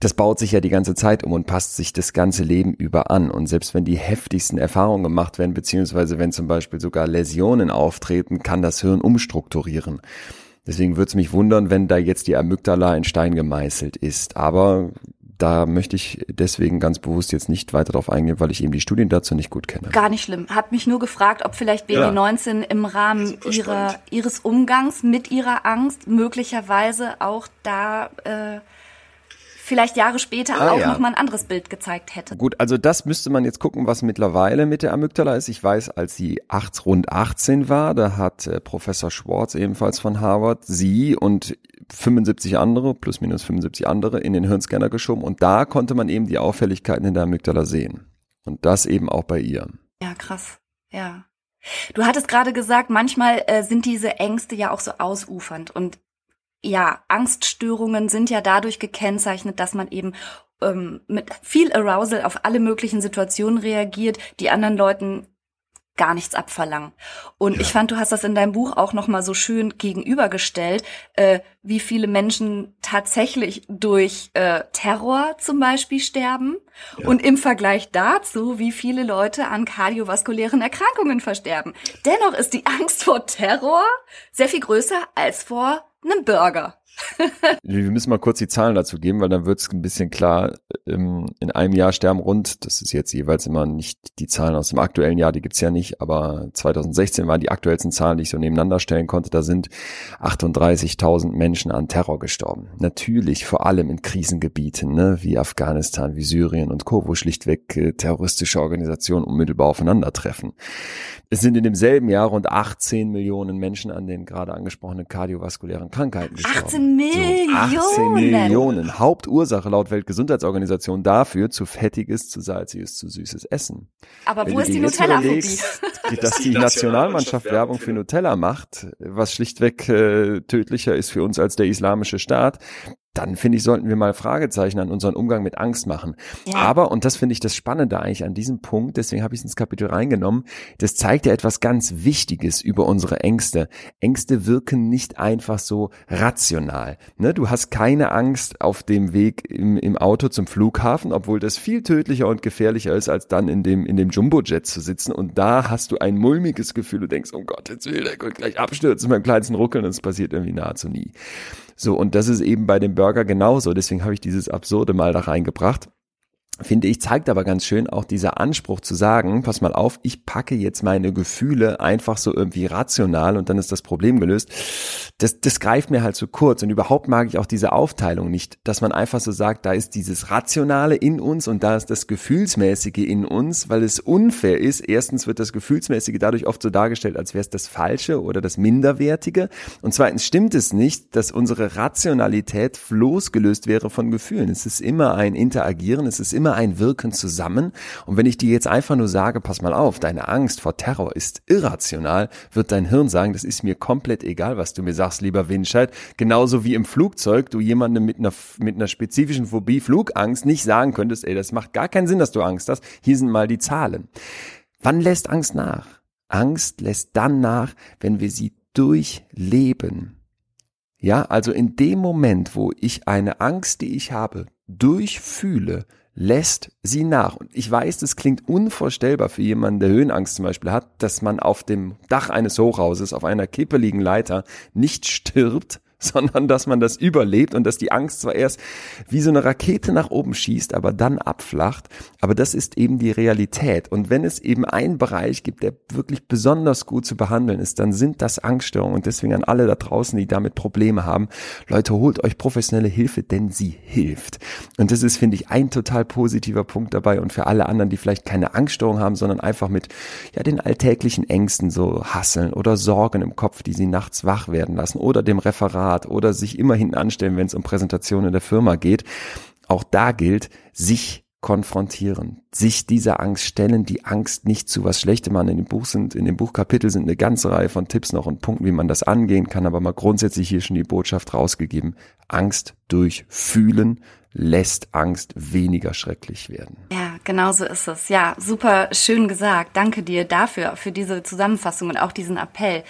das baut sich ja die ganze Zeit um und passt sich das ganze Leben über an. Und selbst wenn die heftigsten Erfahrungen gemacht werden, beziehungsweise wenn zum Beispiel sogar Läsionen auftreten, kann das Hirn umstrukturieren. Deswegen würde es mich wundern, wenn da jetzt die Amygdala in Stein gemeißelt ist. Aber da möchte ich deswegen ganz bewusst jetzt nicht weiter darauf eingehen, weil ich eben die Studien dazu nicht gut kenne. Gar nicht schlimm. Hab mich nur gefragt, ob vielleicht BB19 ja. im Rahmen ihrer, ihres Umgangs mit ihrer Angst möglicherweise auch da äh, vielleicht Jahre später ah, auch ja. nochmal ein anderes Bild gezeigt hätte. Gut, also das müsste man jetzt gucken, was mittlerweile mit der Amygdala ist. Ich weiß, als sie acht, rund 18 war, da hat äh, Professor Schwartz ebenfalls von Harvard sie und 75 andere, plus minus 75 andere, in den Hirnscanner geschoben und da konnte man eben die Auffälligkeiten in der Amygdala sehen. Und das eben auch bei ihr. Ja, krass. Ja. Du hattest gerade gesagt, manchmal äh, sind diese Ängste ja auch so ausufernd und ja, Angststörungen sind ja dadurch gekennzeichnet, dass man eben ähm, mit viel Arousal auf alle möglichen Situationen reagiert, die anderen Leuten gar nichts abverlangen. Und ja. ich fand, du hast das in deinem Buch auch noch mal so schön gegenübergestellt, äh, wie viele Menschen tatsächlich durch äh, Terror zum Beispiel sterben ja. und im Vergleich dazu, wie viele Leute an kardiovaskulären Erkrankungen versterben. Dennoch ist die Angst vor Terror sehr viel größer als vor einem Burger. Wir müssen mal kurz die Zahlen dazu geben, weil dann wird es ein bisschen klar. Ähm, in einem Jahr sterben rund, das ist jetzt jeweils immer nicht die Zahlen aus dem aktuellen Jahr, die gibt's ja nicht, aber 2016 waren die aktuellsten Zahlen, die ich so nebeneinander stellen konnte. Da sind 38.000 Menschen an Terror gestorben. Natürlich vor allem in Krisengebieten ne, wie Afghanistan, wie Syrien und Co., wo schlichtweg äh, terroristische Organisationen unmittelbar aufeinandertreffen. Es sind in demselben Jahr rund 18 Millionen Menschen an den gerade angesprochenen kardiovaskulären Krankheiten gestorben. 18 Millionen! So, 18 Millionen. Hauptursache laut Weltgesundheitsorganisation dafür zu fettiges, zu salziges, zu süßes Essen. Aber Wenn wo ist die Nutella-Phobie? Dass die Nationalmannschaft Werbung für Nutella macht, was schlichtweg äh, tödlicher ist für uns als der islamische Staat, dann finde ich, sollten wir mal Fragezeichen an unseren Umgang mit Angst machen. Ja. Aber, und das finde ich das Spannende eigentlich an diesem Punkt, deswegen habe ich es ins Kapitel reingenommen, das zeigt ja etwas ganz Wichtiges über unsere Ängste. Ängste wirken nicht einfach so rational. Ne? Du hast keine Angst auf dem Weg im, im Auto zum Flughafen, obwohl das viel tödlicher und gefährlicher ist, als dann in dem, in dem Jumbojet zu sitzen. Und da hast du ein mulmiges Gefühl, du denkst, oh Gott, jetzt will der gleich abstürzen beim kleinsten Ruckeln und es passiert irgendwie nahezu nie. So, und das ist eben bei dem Burger genauso. Deswegen habe ich dieses Absurde mal da reingebracht. Finde ich, zeigt aber ganz schön auch dieser Anspruch zu sagen, pass mal auf, ich packe jetzt meine Gefühle einfach so irgendwie rational und dann ist das Problem gelöst. Das, das greift mir halt zu kurz und überhaupt mag ich auch diese Aufteilung nicht, dass man einfach so sagt, da ist dieses Rationale in uns und da ist das Gefühlsmäßige in uns, weil es unfair ist. Erstens wird das Gefühlsmäßige dadurch oft so dargestellt, als wäre es das Falsche oder das Minderwertige und zweitens stimmt es nicht, dass unsere Rationalität losgelöst wäre von Gefühlen. Es ist immer ein Interagieren, es ist immer immer ein Wirken zusammen. Und wenn ich dir jetzt einfach nur sage, pass mal auf, deine Angst vor Terror ist irrational, wird dein Hirn sagen, das ist mir komplett egal, was du mir sagst, lieber Winscheid. Genauso wie im Flugzeug du jemandem mit einer, mit einer spezifischen Phobie, Flugangst, nicht sagen könntest, ey, das macht gar keinen Sinn, dass du Angst hast. Hier sind mal die Zahlen. Wann lässt Angst nach? Angst lässt dann nach, wenn wir sie durchleben. Ja, also in dem Moment, wo ich eine Angst, die ich habe, durchfühle, lässt sie nach. Und ich weiß, das klingt unvorstellbar für jemanden, der Höhenangst zum Beispiel hat, dass man auf dem Dach eines Hochhauses auf einer kippeligen Leiter nicht stirbt, sondern dass man das überlebt und dass die Angst zwar erst wie so eine Rakete nach oben schießt, aber dann abflacht. Aber das ist eben die Realität. Und wenn es eben einen Bereich gibt, der wirklich besonders gut zu behandeln ist, dann sind das Angststörungen. Und deswegen an alle da draußen, die damit Probleme haben, Leute, holt euch professionelle Hilfe, denn sie hilft. Und das ist, finde ich, ein total positiver Punkt dabei. Und für alle anderen, die vielleicht keine Angststörung haben, sondern einfach mit ja den alltäglichen Ängsten so hasseln oder Sorgen im Kopf, die sie nachts wach werden lassen oder dem Referat Referat oder sich immer hinten anstellen, wenn es um Präsentationen in der Firma geht. Auch da gilt, sich konfrontieren, sich dieser Angst stellen, die Angst nicht zu was Schlechtem machen. In dem Buch sind, in dem Buchkapitel sind eine ganze Reihe von Tipps noch und Punkten, wie man das angehen kann, aber mal grundsätzlich hier schon die Botschaft rausgegeben. Angst durch Fühlen lässt Angst weniger schrecklich werden. Ja, genau so ist es. Ja, super schön gesagt. Danke dir dafür, für diese Zusammenfassung und auch diesen Appell.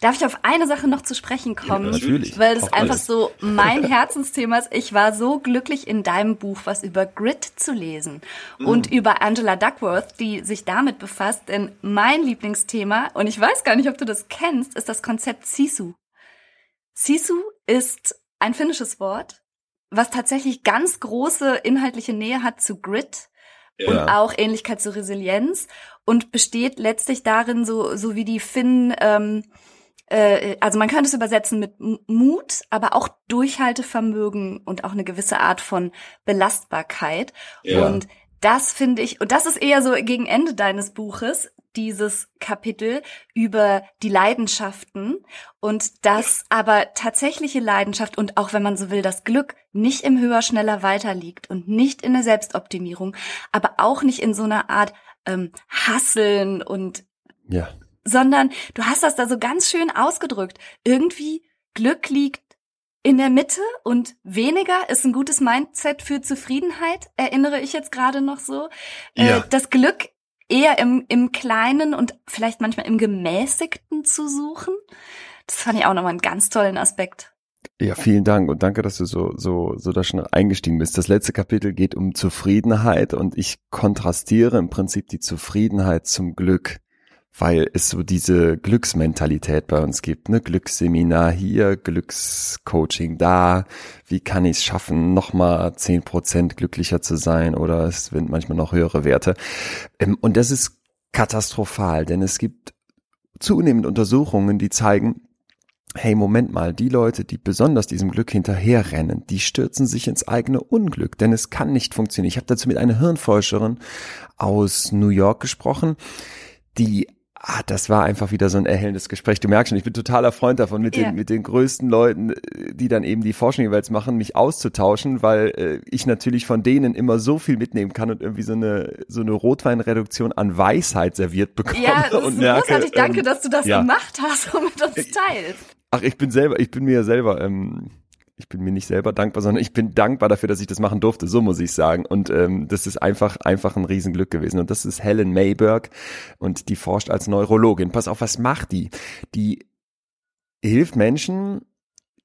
Darf ich auf eine Sache noch zu sprechen kommen? Ja, natürlich. Weil es einfach so mein Herzensthema ist. Ich war so glücklich in deinem Buch was über Grit zu lesen mm. und über Angela Duckworth, die sich damit befasst. Denn mein Lieblingsthema, und ich weiß gar nicht, ob du das kennst, ist das Konzept Sisu. Sisu ist ein finnisches Wort, was tatsächlich ganz große inhaltliche Nähe hat zu Grit. Ja. Und auch Ähnlichkeit zur Resilienz und besteht letztlich darin, so, so wie die Finnen ähm, äh, also man könnte es übersetzen mit Mut, aber auch Durchhaltevermögen und auch eine gewisse Art von Belastbarkeit. Ja. Und das finde ich, und das ist eher so gegen Ende deines Buches, dieses Kapitel über die Leidenschaften und dass aber tatsächliche Leidenschaft und auch wenn man so will, das Glück nicht im höher, schneller, weiter liegt und nicht in der Selbstoptimierung, aber auch nicht in so einer Art ähm, Hasseln und ja sondern du hast das da so ganz schön ausgedrückt. Irgendwie Glück liegt in der Mitte und weniger ist ein gutes Mindset für Zufriedenheit, erinnere ich jetzt gerade noch so. Äh, ja. das Glück eher im, im Kleinen und vielleicht manchmal im Gemäßigten zu suchen. Das fand ich auch nochmal einen ganz tollen Aspekt. Ja, vielen Dank und danke, dass du so, so, so da schon eingestiegen bist. Das letzte Kapitel geht um Zufriedenheit und ich kontrastiere im Prinzip die Zufriedenheit zum Glück weil es so diese Glücksmentalität bei uns gibt, ne? Glücksseminar hier, Glückscoaching da, wie kann ich es schaffen, nochmal zehn Prozent glücklicher zu sein oder es sind manchmal noch höhere Werte. Ähm, und das ist katastrophal, denn es gibt zunehmend Untersuchungen, die zeigen, hey, Moment mal, die Leute, die besonders diesem Glück hinterherrennen, die stürzen sich ins eigene Unglück, denn es kann nicht funktionieren. Ich habe dazu mit einer Hirnforscherin aus New York gesprochen, die Ah, das war einfach wieder so ein erhellendes Gespräch. Du merkst schon, ich bin totaler Freund davon, mit, ja. den, mit den größten Leuten, die dann eben die Forschung jeweils machen, mich auszutauschen, weil äh, ich natürlich von denen immer so viel mitnehmen kann und irgendwie so eine, so eine Rotweinreduktion an Weisheit serviert bekomme. Ja, das und ist merke, großartig. Danke, ähm, dass du das ja. gemacht hast und mit uns teilst. Ach, ich bin selber, ich bin mir selber, ähm, ich bin mir nicht selber dankbar, sondern ich bin dankbar dafür, dass ich das machen durfte, so muss ich sagen. Und ähm, das ist einfach, einfach ein Riesenglück gewesen. Und das ist Helen Mayberg und die forscht als Neurologin. Pass auf, was macht die? Die hilft Menschen,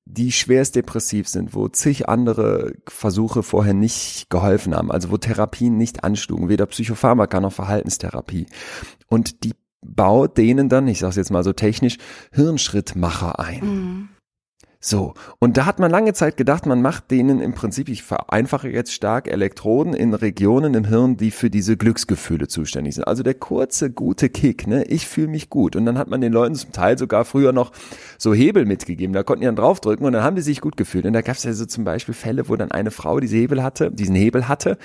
die schwerst depressiv sind, wo zig andere Versuche vorher nicht geholfen haben, also wo Therapien nicht anschlugen, weder Psychopharmaka noch Verhaltenstherapie. Und die baut denen dann, ich sage jetzt mal so technisch, Hirnschrittmacher ein. Mhm So, und da hat man lange Zeit gedacht, man macht denen im Prinzip, ich vereinfache jetzt stark, Elektroden in Regionen im Hirn, die für diese Glücksgefühle zuständig sind. Also der kurze, gute Kick, ne? Ich fühle mich gut. Und dann hat man den Leuten zum Teil sogar früher noch so Hebel mitgegeben. Da konnten die dann draufdrücken und dann haben die sich gut gefühlt. Und da gab es ja so zum Beispiel Fälle, wo dann eine Frau diese Hebel hatte, diesen Hebel hatte.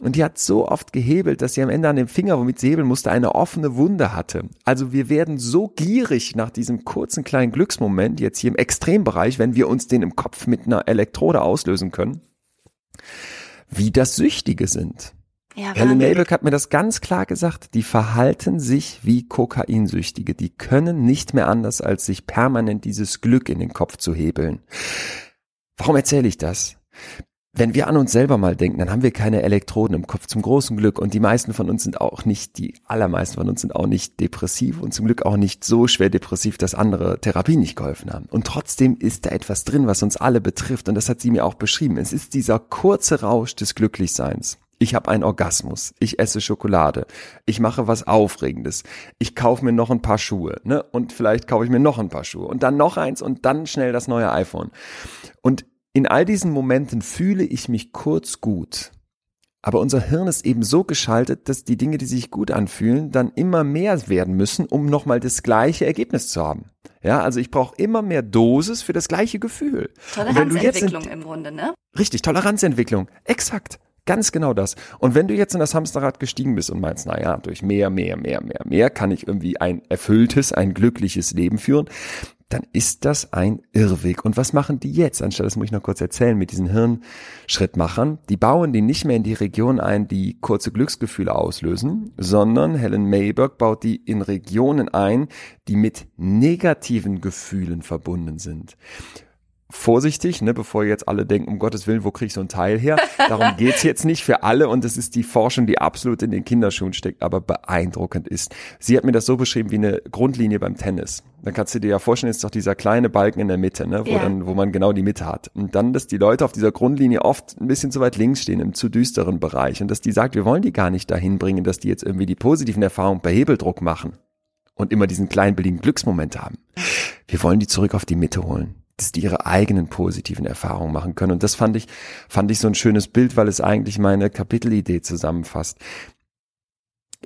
Und die hat so oft gehebelt, dass sie am Ende an dem Finger, womit sie hebeln musste, eine offene Wunde hatte. Also wir werden so gierig nach diesem kurzen kleinen Glücksmoment, jetzt hier im Extrembereich, wenn wir uns den im Kopf mit einer Elektrode auslösen können, wie das Süchtige sind. Ja, Helen Nabel hat mir das ganz klar gesagt. Die verhalten sich wie Kokainsüchtige. Die können nicht mehr anders, als sich permanent dieses Glück in den Kopf zu hebeln. Warum erzähle ich das? Wenn wir an uns selber mal denken, dann haben wir keine Elektroden im Kopf, zum großen Glück. Und die meisten von uns sind auch nicht, die allermeisten von uns sind auch nicht depressiv und zum Glück auch nicht so schwer depressiv, dass andere Therapien nicht geholfen haben. Und trotzdem ist da etwas drin, was uns alle betrifft. Und das hat sie mir auch beschrieben. Es ist dieser kurze Rausch des Glücklichseins. Ich habe einen Orgasmus, ich esse Schokolade, ich mache was Aufregendes, ich kaufe mir noch ein paar Schuhe, ne? Und vielleicht kaufe ich mir noch ein paar Schuhe und dann noch eins und dann schnell das neue iPhone. Und in all diesen Momenten fühle ich mich kurz gut. Aber unser Hirn ist eben so geschaltet, dass die Dinge, die sich gut anfühlen, dann immer mehr werden müssen, um nochmal das gleiche Ergebnis zu haben. Ja, also ich brauche immer mehr Dosis für das gleiche Gefühl. Toleranzentwicklung im Grunde, ne? Richtig, Toleranzentwicklung. Exakt. Ganz genau das. Und wenn du jetzt in das Hamsterrad gestiegen bist und meinst, na ja, durch mehr, mehr, mehr, mehr, mehr kann ich irgendwie ein erfülltes, ein glückliches Leben führen, dann ist das ein Irrweg. Und was machen die jetzt? Anstatt, das muss ich noch kurz erzählen, mit diesen Hirnschrittmachern. Die bauen die nicht mehr in die Region ein, die kurze Glücksgefühle auslösen, sondern Helen Mayberg baut die in Regionen ein, die mit negativen Gefühlen verbunden sind vorsichtig, ne, bevor jetzt alle denken, um Gottes Willen, wo kriege ich so ein Teil her? Darum geht's jetzt nicht für alle und es ist die Forschung, die absolut in den Kinderschuhen steckt, aber beeindruckend ist. Sie hat mir das so beschrieben wie eine Grundlinie beim Tennis. Dann kannst du dir ja vorstellen, ist doch dieser kleine Balken in der Mitte, ne, wo, ja. dann, wo man genau die Mitte hat. Und dann, dass die Leute auf dieser Grundlinie oft ein bisschen zu weit links stehen, im zu düsteren Bereich. Und dass die sagt, wir wollen die gar nicht dahin bringen, dass die jetzt irgendwie die positiven Erfahrungen bei Hebeldruck machen und immer diesen kleinen billigen Glücksmoment haben. Wir wollen die zurück auf die Mitte holen dass die ihre eigenen positiven Erfahrungen machen können. Und das fand ich, fand ich so ein schönes Bild, weil es eigentlich meine Kapitelidee zusammenfasst.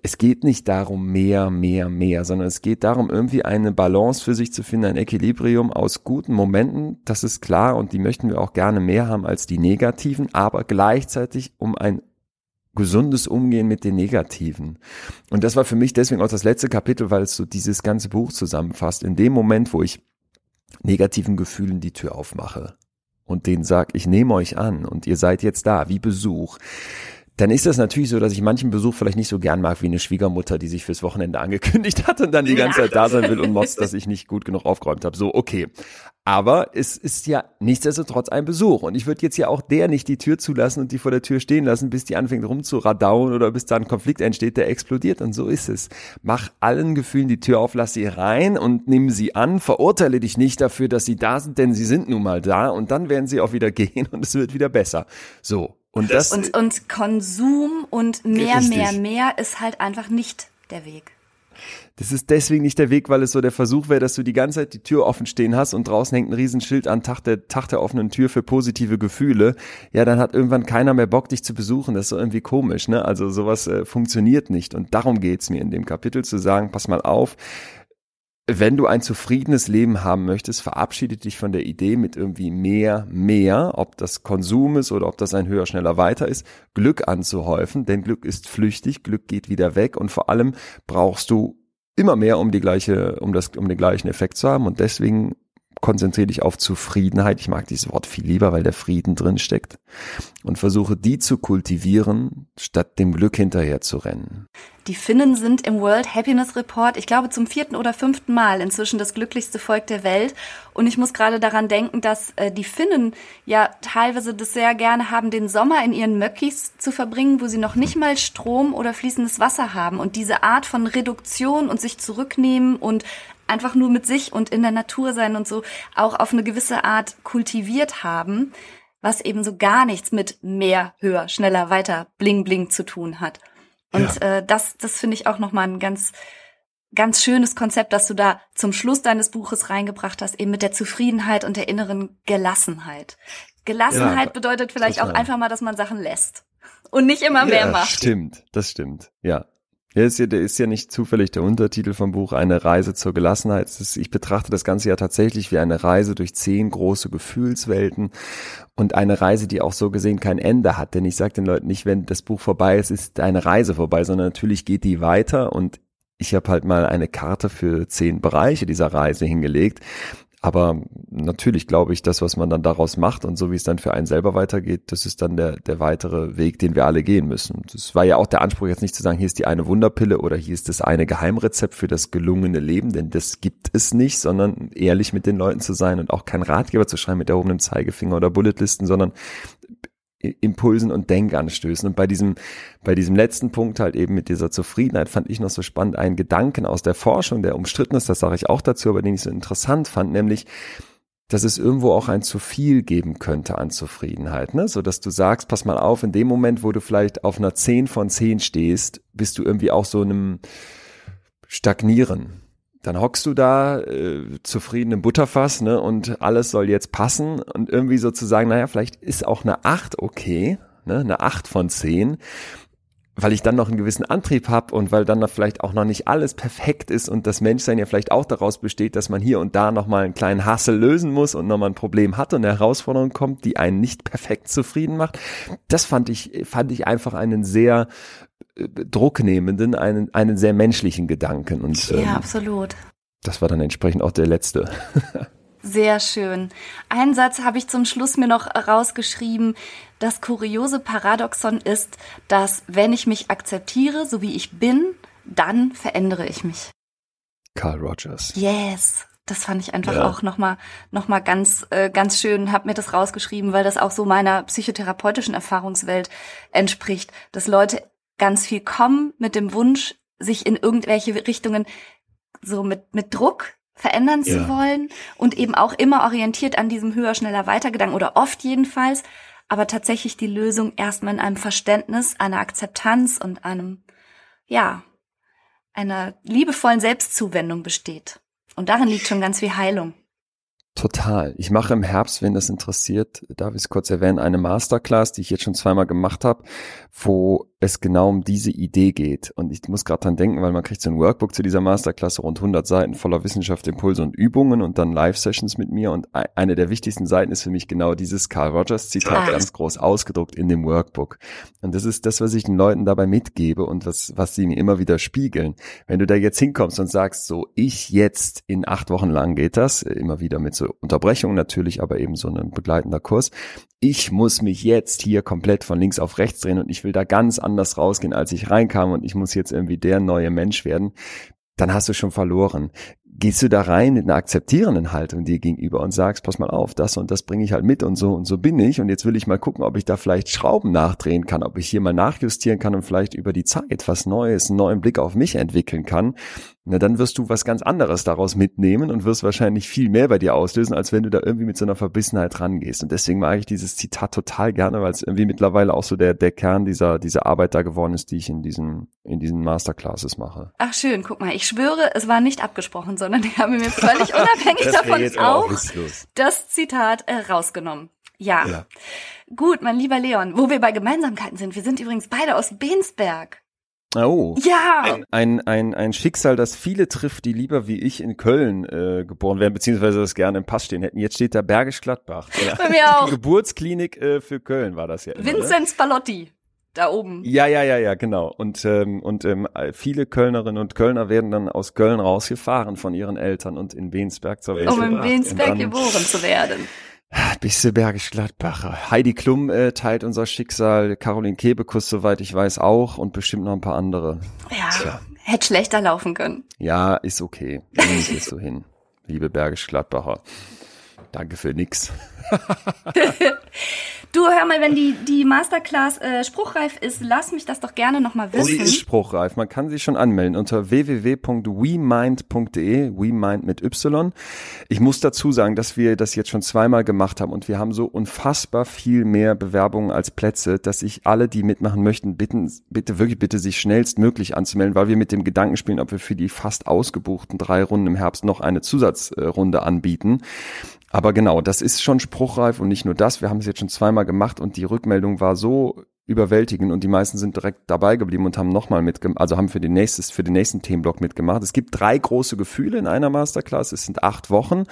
Es geht nicht darum, mehr, mehr, mehr, sondern es geht darum, irgendwie eine Balance für sich zu finden, ein Equilibrium aus guten Momenten, das ist klar und die möchten wir auch gerne mehr haben als die negativen, aber gleichzeitig um ein gesundes Umgehen mit den Negativen. Und das war für mich deswegen auch das letzte Kapitel, weil es so dieses ganze Buch zusammenfasst. In dem Moment, wo ich negativen Gefühlen die Tür aufmache. Und denen sag, ich nehme euch an und ihr seid jetzt da, wie Besuch, dann ist das natürlich so, dass ich manchen Besuch vielleicht nicht so gern mag wie eine Schwiegermutter, die sich fürs Wochenende angekündigt hat und dann die ganze Zeit da sein will und motzt, dass ich nicht gut genug aufgeräumt habe. So, okay. Aber es ist ja nichtsdestotrotz ein Besuch. Und ich würde jetzt ja auch der nicht die Tür zulassen und die vor der Tür stehen lassen, bis die anfängt rumzuradauen oder bis da ein Konflikt entsteht, der explodiert. Und so ist es. Mach allen Gefühlen die Tür auf, lass sie rein und nimm sie an. Verurteile dich nicht dafür, dass sie da sind, denn sie sind nun mal da. Und dann werden sie auch wieder gehen und es wird wieder besser. So. Und das. Und, und Konsum und mehr, richtig. mehr, mehr ist halt einfach nicht der Weg. Das ist deswegen nicht der Weg, weil es so der Versuch wäre, dass du die ganze Zeit die Tür offen stehen hast und draußen hängt ein Riesenschild an Tag der, Tag der offenen Tür für positive Gefühle. Ja, dann hat irgendwann keiner mehr Bock, dich zu besuchen. Das ist so irgendwie komisch, ne? Also sowas äh, funktioniert nicht. Und darum geht's mir in dem Kapitel zu sagen, pass mal auf, wenn du ein zufriedenes Leben haben möchtest, verabschiede dich von der Idee mit irgendwie mehr, mehr, ob das Konsum ist oder ob das ein höher, schneller, weiter ist, Glück anzuhäufen, denn Glück ist flüchtig, Glück geht wieder weg und vor allem brauchst du immer mehr, um die gleiche, um das, um den gleichen Effekt zu haben und deswegen konzentriere dich auf Zufriedenheit. Ich mag dieses Wort viel lieber, weil der Frieden drin steckt. Und versuche die zu kultivieren, statt dem Glück hinterher zu rennen. Die Finnen sind im World Happiness Report, ich glaube, zum vierten oder fünften Mal inzwischen das glücklichste Volk der Welt. Und ich muss gerade daran denken, dass äh, die Finnen ja teilweise das sehr gerne haben, den Sommer in ihren Möckis zu verbringen, wo sie noch nicht mal Strom oder fließendes Wasser haben. Und diese Art von Reduktion und sich zurücknehmen und einfach nur mit sich und in der Natur sein und so auch auf eine gewisse Art kultiviert haben, was eben so gar nichts mit mehr, höher, schneller, weiter, bling, bling zu tun hat. Und ja. äh, das, das finde ich auch nochmal ein ganz ganz schönes Konzept, das du da zum Schluss deines Buches reingebracht hast, eben mit der Zufriedenheit und der inneren Gelassenheit. Gelassenheit ja, bedeutet vielleicht total. auch einfach mal, dass man Sachen lässt und nicht immer mehr macht. Stimmt, das stimmt, ja. Ja, ist ja, ist ja nicht zufällig der Untertitel vom Buch, eine Reise zur Gelassenheit. ich betrachte das Ganze ja tatsächlich wie eine Reise durch zehn große Gefühlswelten und eine Reise, die auch so gesehen kein Ende hat. Denn ich sage den Leuten nicht, wenn das Buch vorbei ist, ist eine Reise vorbei, sondern natürlich geht die weiter und ich habe halt mal eine Karte für zehn Bereiche dieser Reise hingelegt. Aber natürlich glaube ich, das, was man dann daraus macht und so wie es dann für einen selber weitergeht, das ist dann der, der weitere Weg, den wir alle gehen müssen. Das war ja auch der Anspruch, jetzt nicht zu sagen, hier ist die eine Wunderpille oder hier ist das eine Geheimrezept für das gelungene Leben, denn das gibt es nicht, sondern ehrlich mit den Leuten zu sein und auch kein Ratgeber zu schreiben mit erhobenem Zeigefinger oder Bulletlisten, sondern Impulsen und Denkanstößen. Und bei diesem, bei diesem letzten Punkt halt eben mit dieser Zufriedenheit fand ich noch so spannend einen Gedanken aus der Forschung, der umstritten ist, das sage ich auch dazu, aber den ich so interessant fand, nämlich, dass es irgendwo auch ein zu viel geben könnte an Zufriedenheit, ne? So dass du sagst, pass mal auf, in dem Moment, wo du vielleicht auf einer 10 von 10 stehst, bist du irgendwie auch so einem Stagnieren dann hockst du da äh, zufrieden im Butterfass, ne, und alles soll jetzt passen und irgendwie sozusagen, naja, vielleicht ist auch eine acht okay, ne, eine acht von zehn, weil ich dann noch einen gewissen Antrieb habe und weil dann vielleicht auch noch nicht alles perfekt ist und das Menschsein ja vielleicht auch daraus besteht, dass man hier und da nochmal einen kleinen Hassel lösen muss und nochmal ein Problem hat und eine Herausforderung kommt, die einen nicht perfekt zufrieden macht. Das fand ich, fand ich einfach einen sehr drucknehmenden, einen, einen sehr menschlichen Gedanken. Und, ja, ähm, absolut. Das war dann entsprechend auch der letzte. Sehr schön. Einen Satz habe ich zum Schluss mir noch rausgeschrieben. Das kuriose Paradoxon ist, dass wenn ich mich akzeptiere, so wie ich bin, dann verändere ich mich. Carl Rogers. Yes. Das fand ich einfach ja. auch nochmal noch mal ganz, äh, ganz schön, habe mir das rausgeschrieben, weil das auch so meiner psychotherapeutischen Erfahrungswelt entspricht, dass Leute ganz viel kommen mit dem Wunsch, sich in irgendwelche Richtungen so mit, mit Druck verändern ja. zu wollen und eben auch immer orientiert an diesem höher, schneller, weiter Gedanken oder oft jedenfalls, aber tatsächlich die Lösung erstmal in einem Verständnis, einer Akzeptanz und einem, ja, einer liebevollen Selbstzuwendung besteht. Und darin liegt schon ganz viel Heilung. Total. Ich mache im Herbst, wenn das interessiert, darf ich es kurz erwähnen, eine Masterclass, die ich jetzt schon zweimal gemacht habe, wo es genau um diese Idee geht. Und ich muss gerade dran denken, weil man kriegt so ein Workbook zu dieser Masterklasse, rund 100 Seiten voller Wissenschaft, Impulse und Übungen und dann Live-Sessions mit mir. Und eine der wichtigsten Seiten ist für mich genau dieses Carl Rogers Zitat ganz groß ausgedruckt in dem Workbook. Und das ist das, was ich den Leuten dabei mitgebe und was, was sie mir immer wieder spiegeln. Wenn du da jetzt hinkommst und sagst, so, ich jetzt in acht Wochen lang geht das, immer wieder mit so Unterbrechungen natürlich, aber eben so ein begleitender Kurs. Ich muss mich jetzt hier komplett von links auf rechts drehen und ich will da ganz anders rausgehen, als ich reinkam und ich muss jetzt irgendwie der neue Mensch werden, dann hast du schon verloren. Gehst du da rein mit einer akzeptierenden Haltung dir gegenüber und sagst, pass mal auf, das und das bringe ich halt mit und so und so bin ich und jetzt will ich mal gucken, ob ich da vielleicht Schrauben nachdrehen kann, ob ich hier mal nachjustieren kann und vielleicht über die Zeit was Neues, einen neuen Blick auf mich entwickeln kann na, dann wirst du was ganz anderes daraus mitnehmen und wirst wahrscheinlich viel mehr bei dir auslösen, als wenn du da irgendwie mit so einer Verbissenheit rangehst. Und deswegen mag ich dieses Zitat total gerne, weil es irgendwie mittlerweile auch so der, der Kern dieser, dieser Arbeit da geworden ist, die ich in diesen, in diesen Masterclasses mache. Ach schön, guck mal, ich schwöre, es war nicht abgesprochen, sondern ich habe mir völlig unabhängig davon auch das Zitat äh, rausgenommen. Ja. ja. Gut, mein lieber Leon, wo wir bei Gemeinsamkeiten sind, wir sind übrigens beide aus Bensberg. Oh. Ja. Ein, ein, ein, Schicksal, das viele trifft, die lieber wie ich in Köln äh, geboren werden, beziehungsweise das gerne im Pass stehen hätten. Jetzt steht da Bergisch Gladbach. Bei mir auch. Die Geburtsklinik äh, für Köln war das ja. Immer, ne? Spallotti. Da oben. Ja, ja, ja, ja, genau. Und, ähm, und ähm, viele Kölnerinnen und Kölner werden dann aus Köln rausgefahren von ihren Eltern und in Bensberg zur Welt Um in Bensberg geboren zu werden. Bisse Bergisch Gladbacher. Heidi Klum äh, teilt unser Schicksal, Caroline Kebekus, soweit ich weiß, auch und bestimmt noch ein paar andere. Ja, Tja. hätte schlechter laufen können. Ja, ist okay. Ich jetzt so hin. Liebe Bergisch Gladbacher. Danke für nix. Du, hör mal, wenn die, die Masterclass äh, spruchreif ist, lass mich das doch gerne nochmal wissen. Sie ist spruchreif. Man kann sich schon anmelden unter www.wemind.de, WeMind mit Y. Ich muss dazu sagen, dass wir das jetzt schon zweimal gemacht haben und wir haben so unfassbar viel mehr Bewerbungen als Plätze, dass ich alle, die mitmachen möchten, bitten, bitte wirklich bitte sich schnellstmöglich anzumelden, weil wir mit dem Gedanken spielen, ob wir für die fast ausgebuchten drei Runden im Herbst noch eine Zusatzrunde anbieten. Aber genau, das ist schon spruchreif und nicht nur das. Wir haben es jetzt schon zweimal gemacht und die Rückmeldung war so überwältigend und die meisten sind direkt dabei geblieben und haben nochmal mitgemacht, also haben für den nächstes, für den nächsten Themenblock mitgemacht. Es gibt drei große Gefühle in einer Masterclass. Es sind acht Wochen.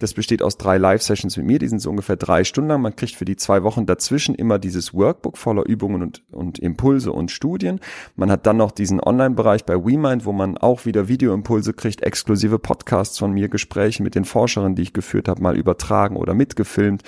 Das besteht aus drei Live-Sessions mit mir. Die sind so ungefähr drei Stunden lang. Man kriegt für die zwei Wochen dazwischen immer dieses Workbook voller Übungen und, und Impulse und Studien. Man hat dann noch diesen Online-Bereich bei WeMind, wo man auch wieder Videoimpulse kriegt, exklusive Podcasts von mir, Gespräche mit den Forscherinnen, die ich geführt habe, mal übertragen oder mitgefilmt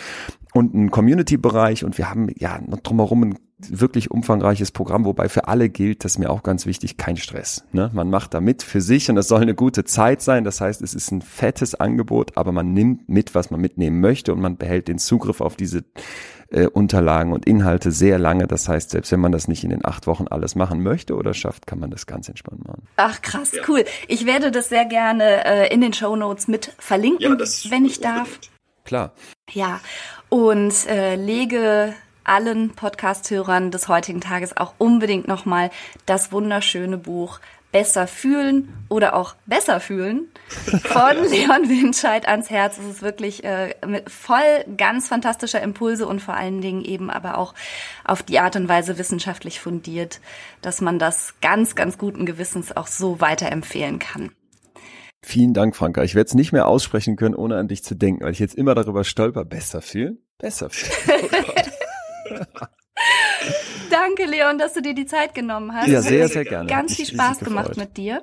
und einen Community-Bereich und wir haben ja drumherum ein wirklich umfangreiches Programm, wobei für alle gilt, das ist mir auch ganz wichtig, kein Stress. Ne? Man macht da mit für sich und das soll eine gute Zeit sein. Das heißt, es ist ein fettes Angebot, aber man nimmt mit, was man mitnehmen möchte und man behält den Zugriff auf diese äh, Unterlagen und Inhalte sehr lange. Das heißt, selbst wenn man das nicht in den acht Wochen alles machen möchte oder schafft, kann man das ganz entspannt machen. Ach krass, ja. cool. Ich werde das sehr gerne äh, in den Show Notes mit verlinken, ja, wenn ich darf. Klar. Ja, und äh, lege allen Podcast-Hörern des heutigen Tages auch unbedingt nochmal das wunderschöne Buch Besser fühlen oder auch besser fühlen von Leon Winscheid ans Herz. Es ist wirklich äh, voll ganz fantastischer Impulse und vor allen Dingen eben aber auch auf die Art und Weise wissenschaftlich fundiert, dass man das ganz, ganz guten Gewissens auch so weiterempfehlen kann. Vielen Dank, Franka. Ich werde es nicht mehr aussprechen können, ohne an dich zu denken, weil ich jetzt immer darüber stolper. Besser fühlen? Besser fühlen. Danke, Leon, dass du dir die Zeit genommen hast. Ja, sehr, sehr gerne. Ganz viel Spaß gemacht mit dir.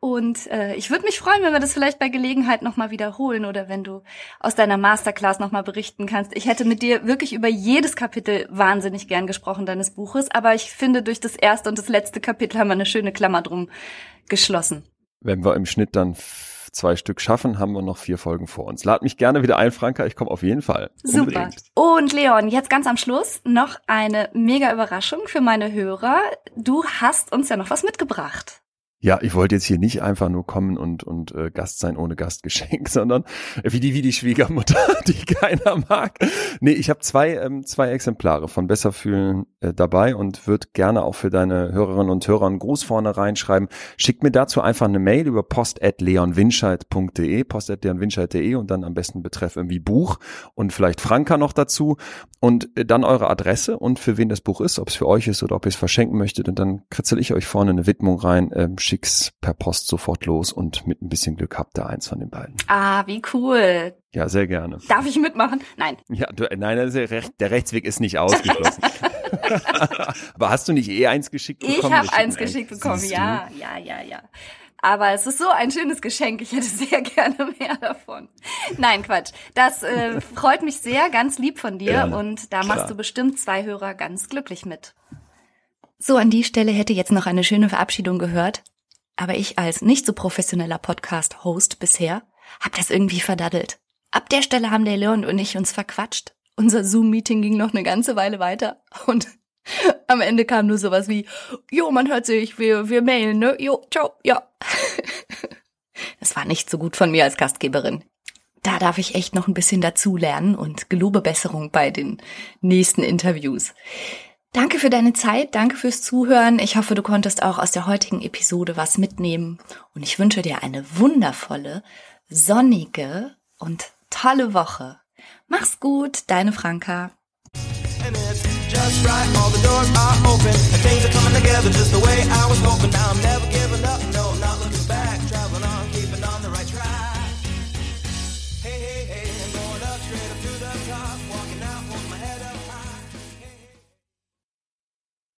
Und äh, ich würde mich freuen, wenn wir das vielleicht bei Gelegenheit nochmal wiederholen oder wenn du aus deiner Masterclass nochmal berichten kannst. Ich hätte mit dir wirklich über jedes Kapitel wahnsinnig gern gesprochen deines Buches, aber ich finde, durch das erste und das letzte Kapitel haben wir eine schöne Klammer drum geschlossen. Wenn wir im Schnitt dann zwei Stück schaffen, haben wir noch vier Folgen vor uns. Lad mich gerne wieder ein, Franka. Ich komme auf jeden Fall. Super. Unbedingt. Und Leon, jetzt ganz am Schluss noch eine mega Überraschung für meine Hörer. Du hast uns ja noch was mitgebracht. Ja, ich wollte jetzt hier nicht einfach nur kommen und und äh, Gast sein ohne Gastgeschenk, sondern wie die wie die Schwiegermutter, die keiner mag. Nee, ich habe zwei ähm, zwei Exemplare von Besserfühlen äh, dabei und würde gerne auch für deine Hörerinnen und Hörer einen Gruß vorne reinschreiben. Schickt mir dazu einfach eine Mail über post@leonwinscheid.de, post@leonwinscheid.de und dann am besten betreff irgendwie Buch und vielleicht Franka noch dazu und äh, dann eure Adresse und für wen das Buch ist, ob es für euch ist oder ob ihr es verschenken möchtet und dann kritzel ich euch vorne eine Widmung rein. Ähm, schick's per Post sofort los und mit ein bisschen Glück habt ihr eins von den beiden. Ah, wie cool. Ja, sehr gerne. Darf ich mitmachen? Nein. Ja, du, nein, der, Recht, der Rechtsweg ist nicht ausgeschlossen. Aber hast du nicht eh eins geschickt bekommen? Ich habe eins geschickt bekommen, ja, ja, ja, ja. Aber es ist so ein schönes Geschenk. Ich hätte sehr gerne mehr davon. Nein, Quatsch. Das äh, freut mich sehr, ganz lieb von dir. Gerne. Und da machst Klar. du bestimmt zwei Hörer ganz glücklich mit. So, an die Stelle hätte jetzt noch eine schöne Verabschiedung gehört. Aber ich als nicht so professioneller Podcast-Host bisher hab das irgendwie verdaddelt. Ab der Stelle haben der Leon und ich uns verquatscht. Unser Zoom-Meeting ging noch eine ganze Weile weiter und am Ende kam nur sowas wie, jo, man hört sich, wir, wir mailen, ne? Jo, ciao, ja. Das war nicht so gut von mir als Gastgeberin. Da darf ich echt noch ein bisschen dazu lernen und gelobe Besserung bei den nächsten Interviews. Danke für deine Zeit, danke fürs Zuhören. Ich hoffe, du konntest auch aus der heutigen Episode was mitnehmen und ich wünsche dir eine wundervolle, sonnige und tolle Woche. Mach's gut, deine Franka. just right. All the doors are open and things are coming together just the way I was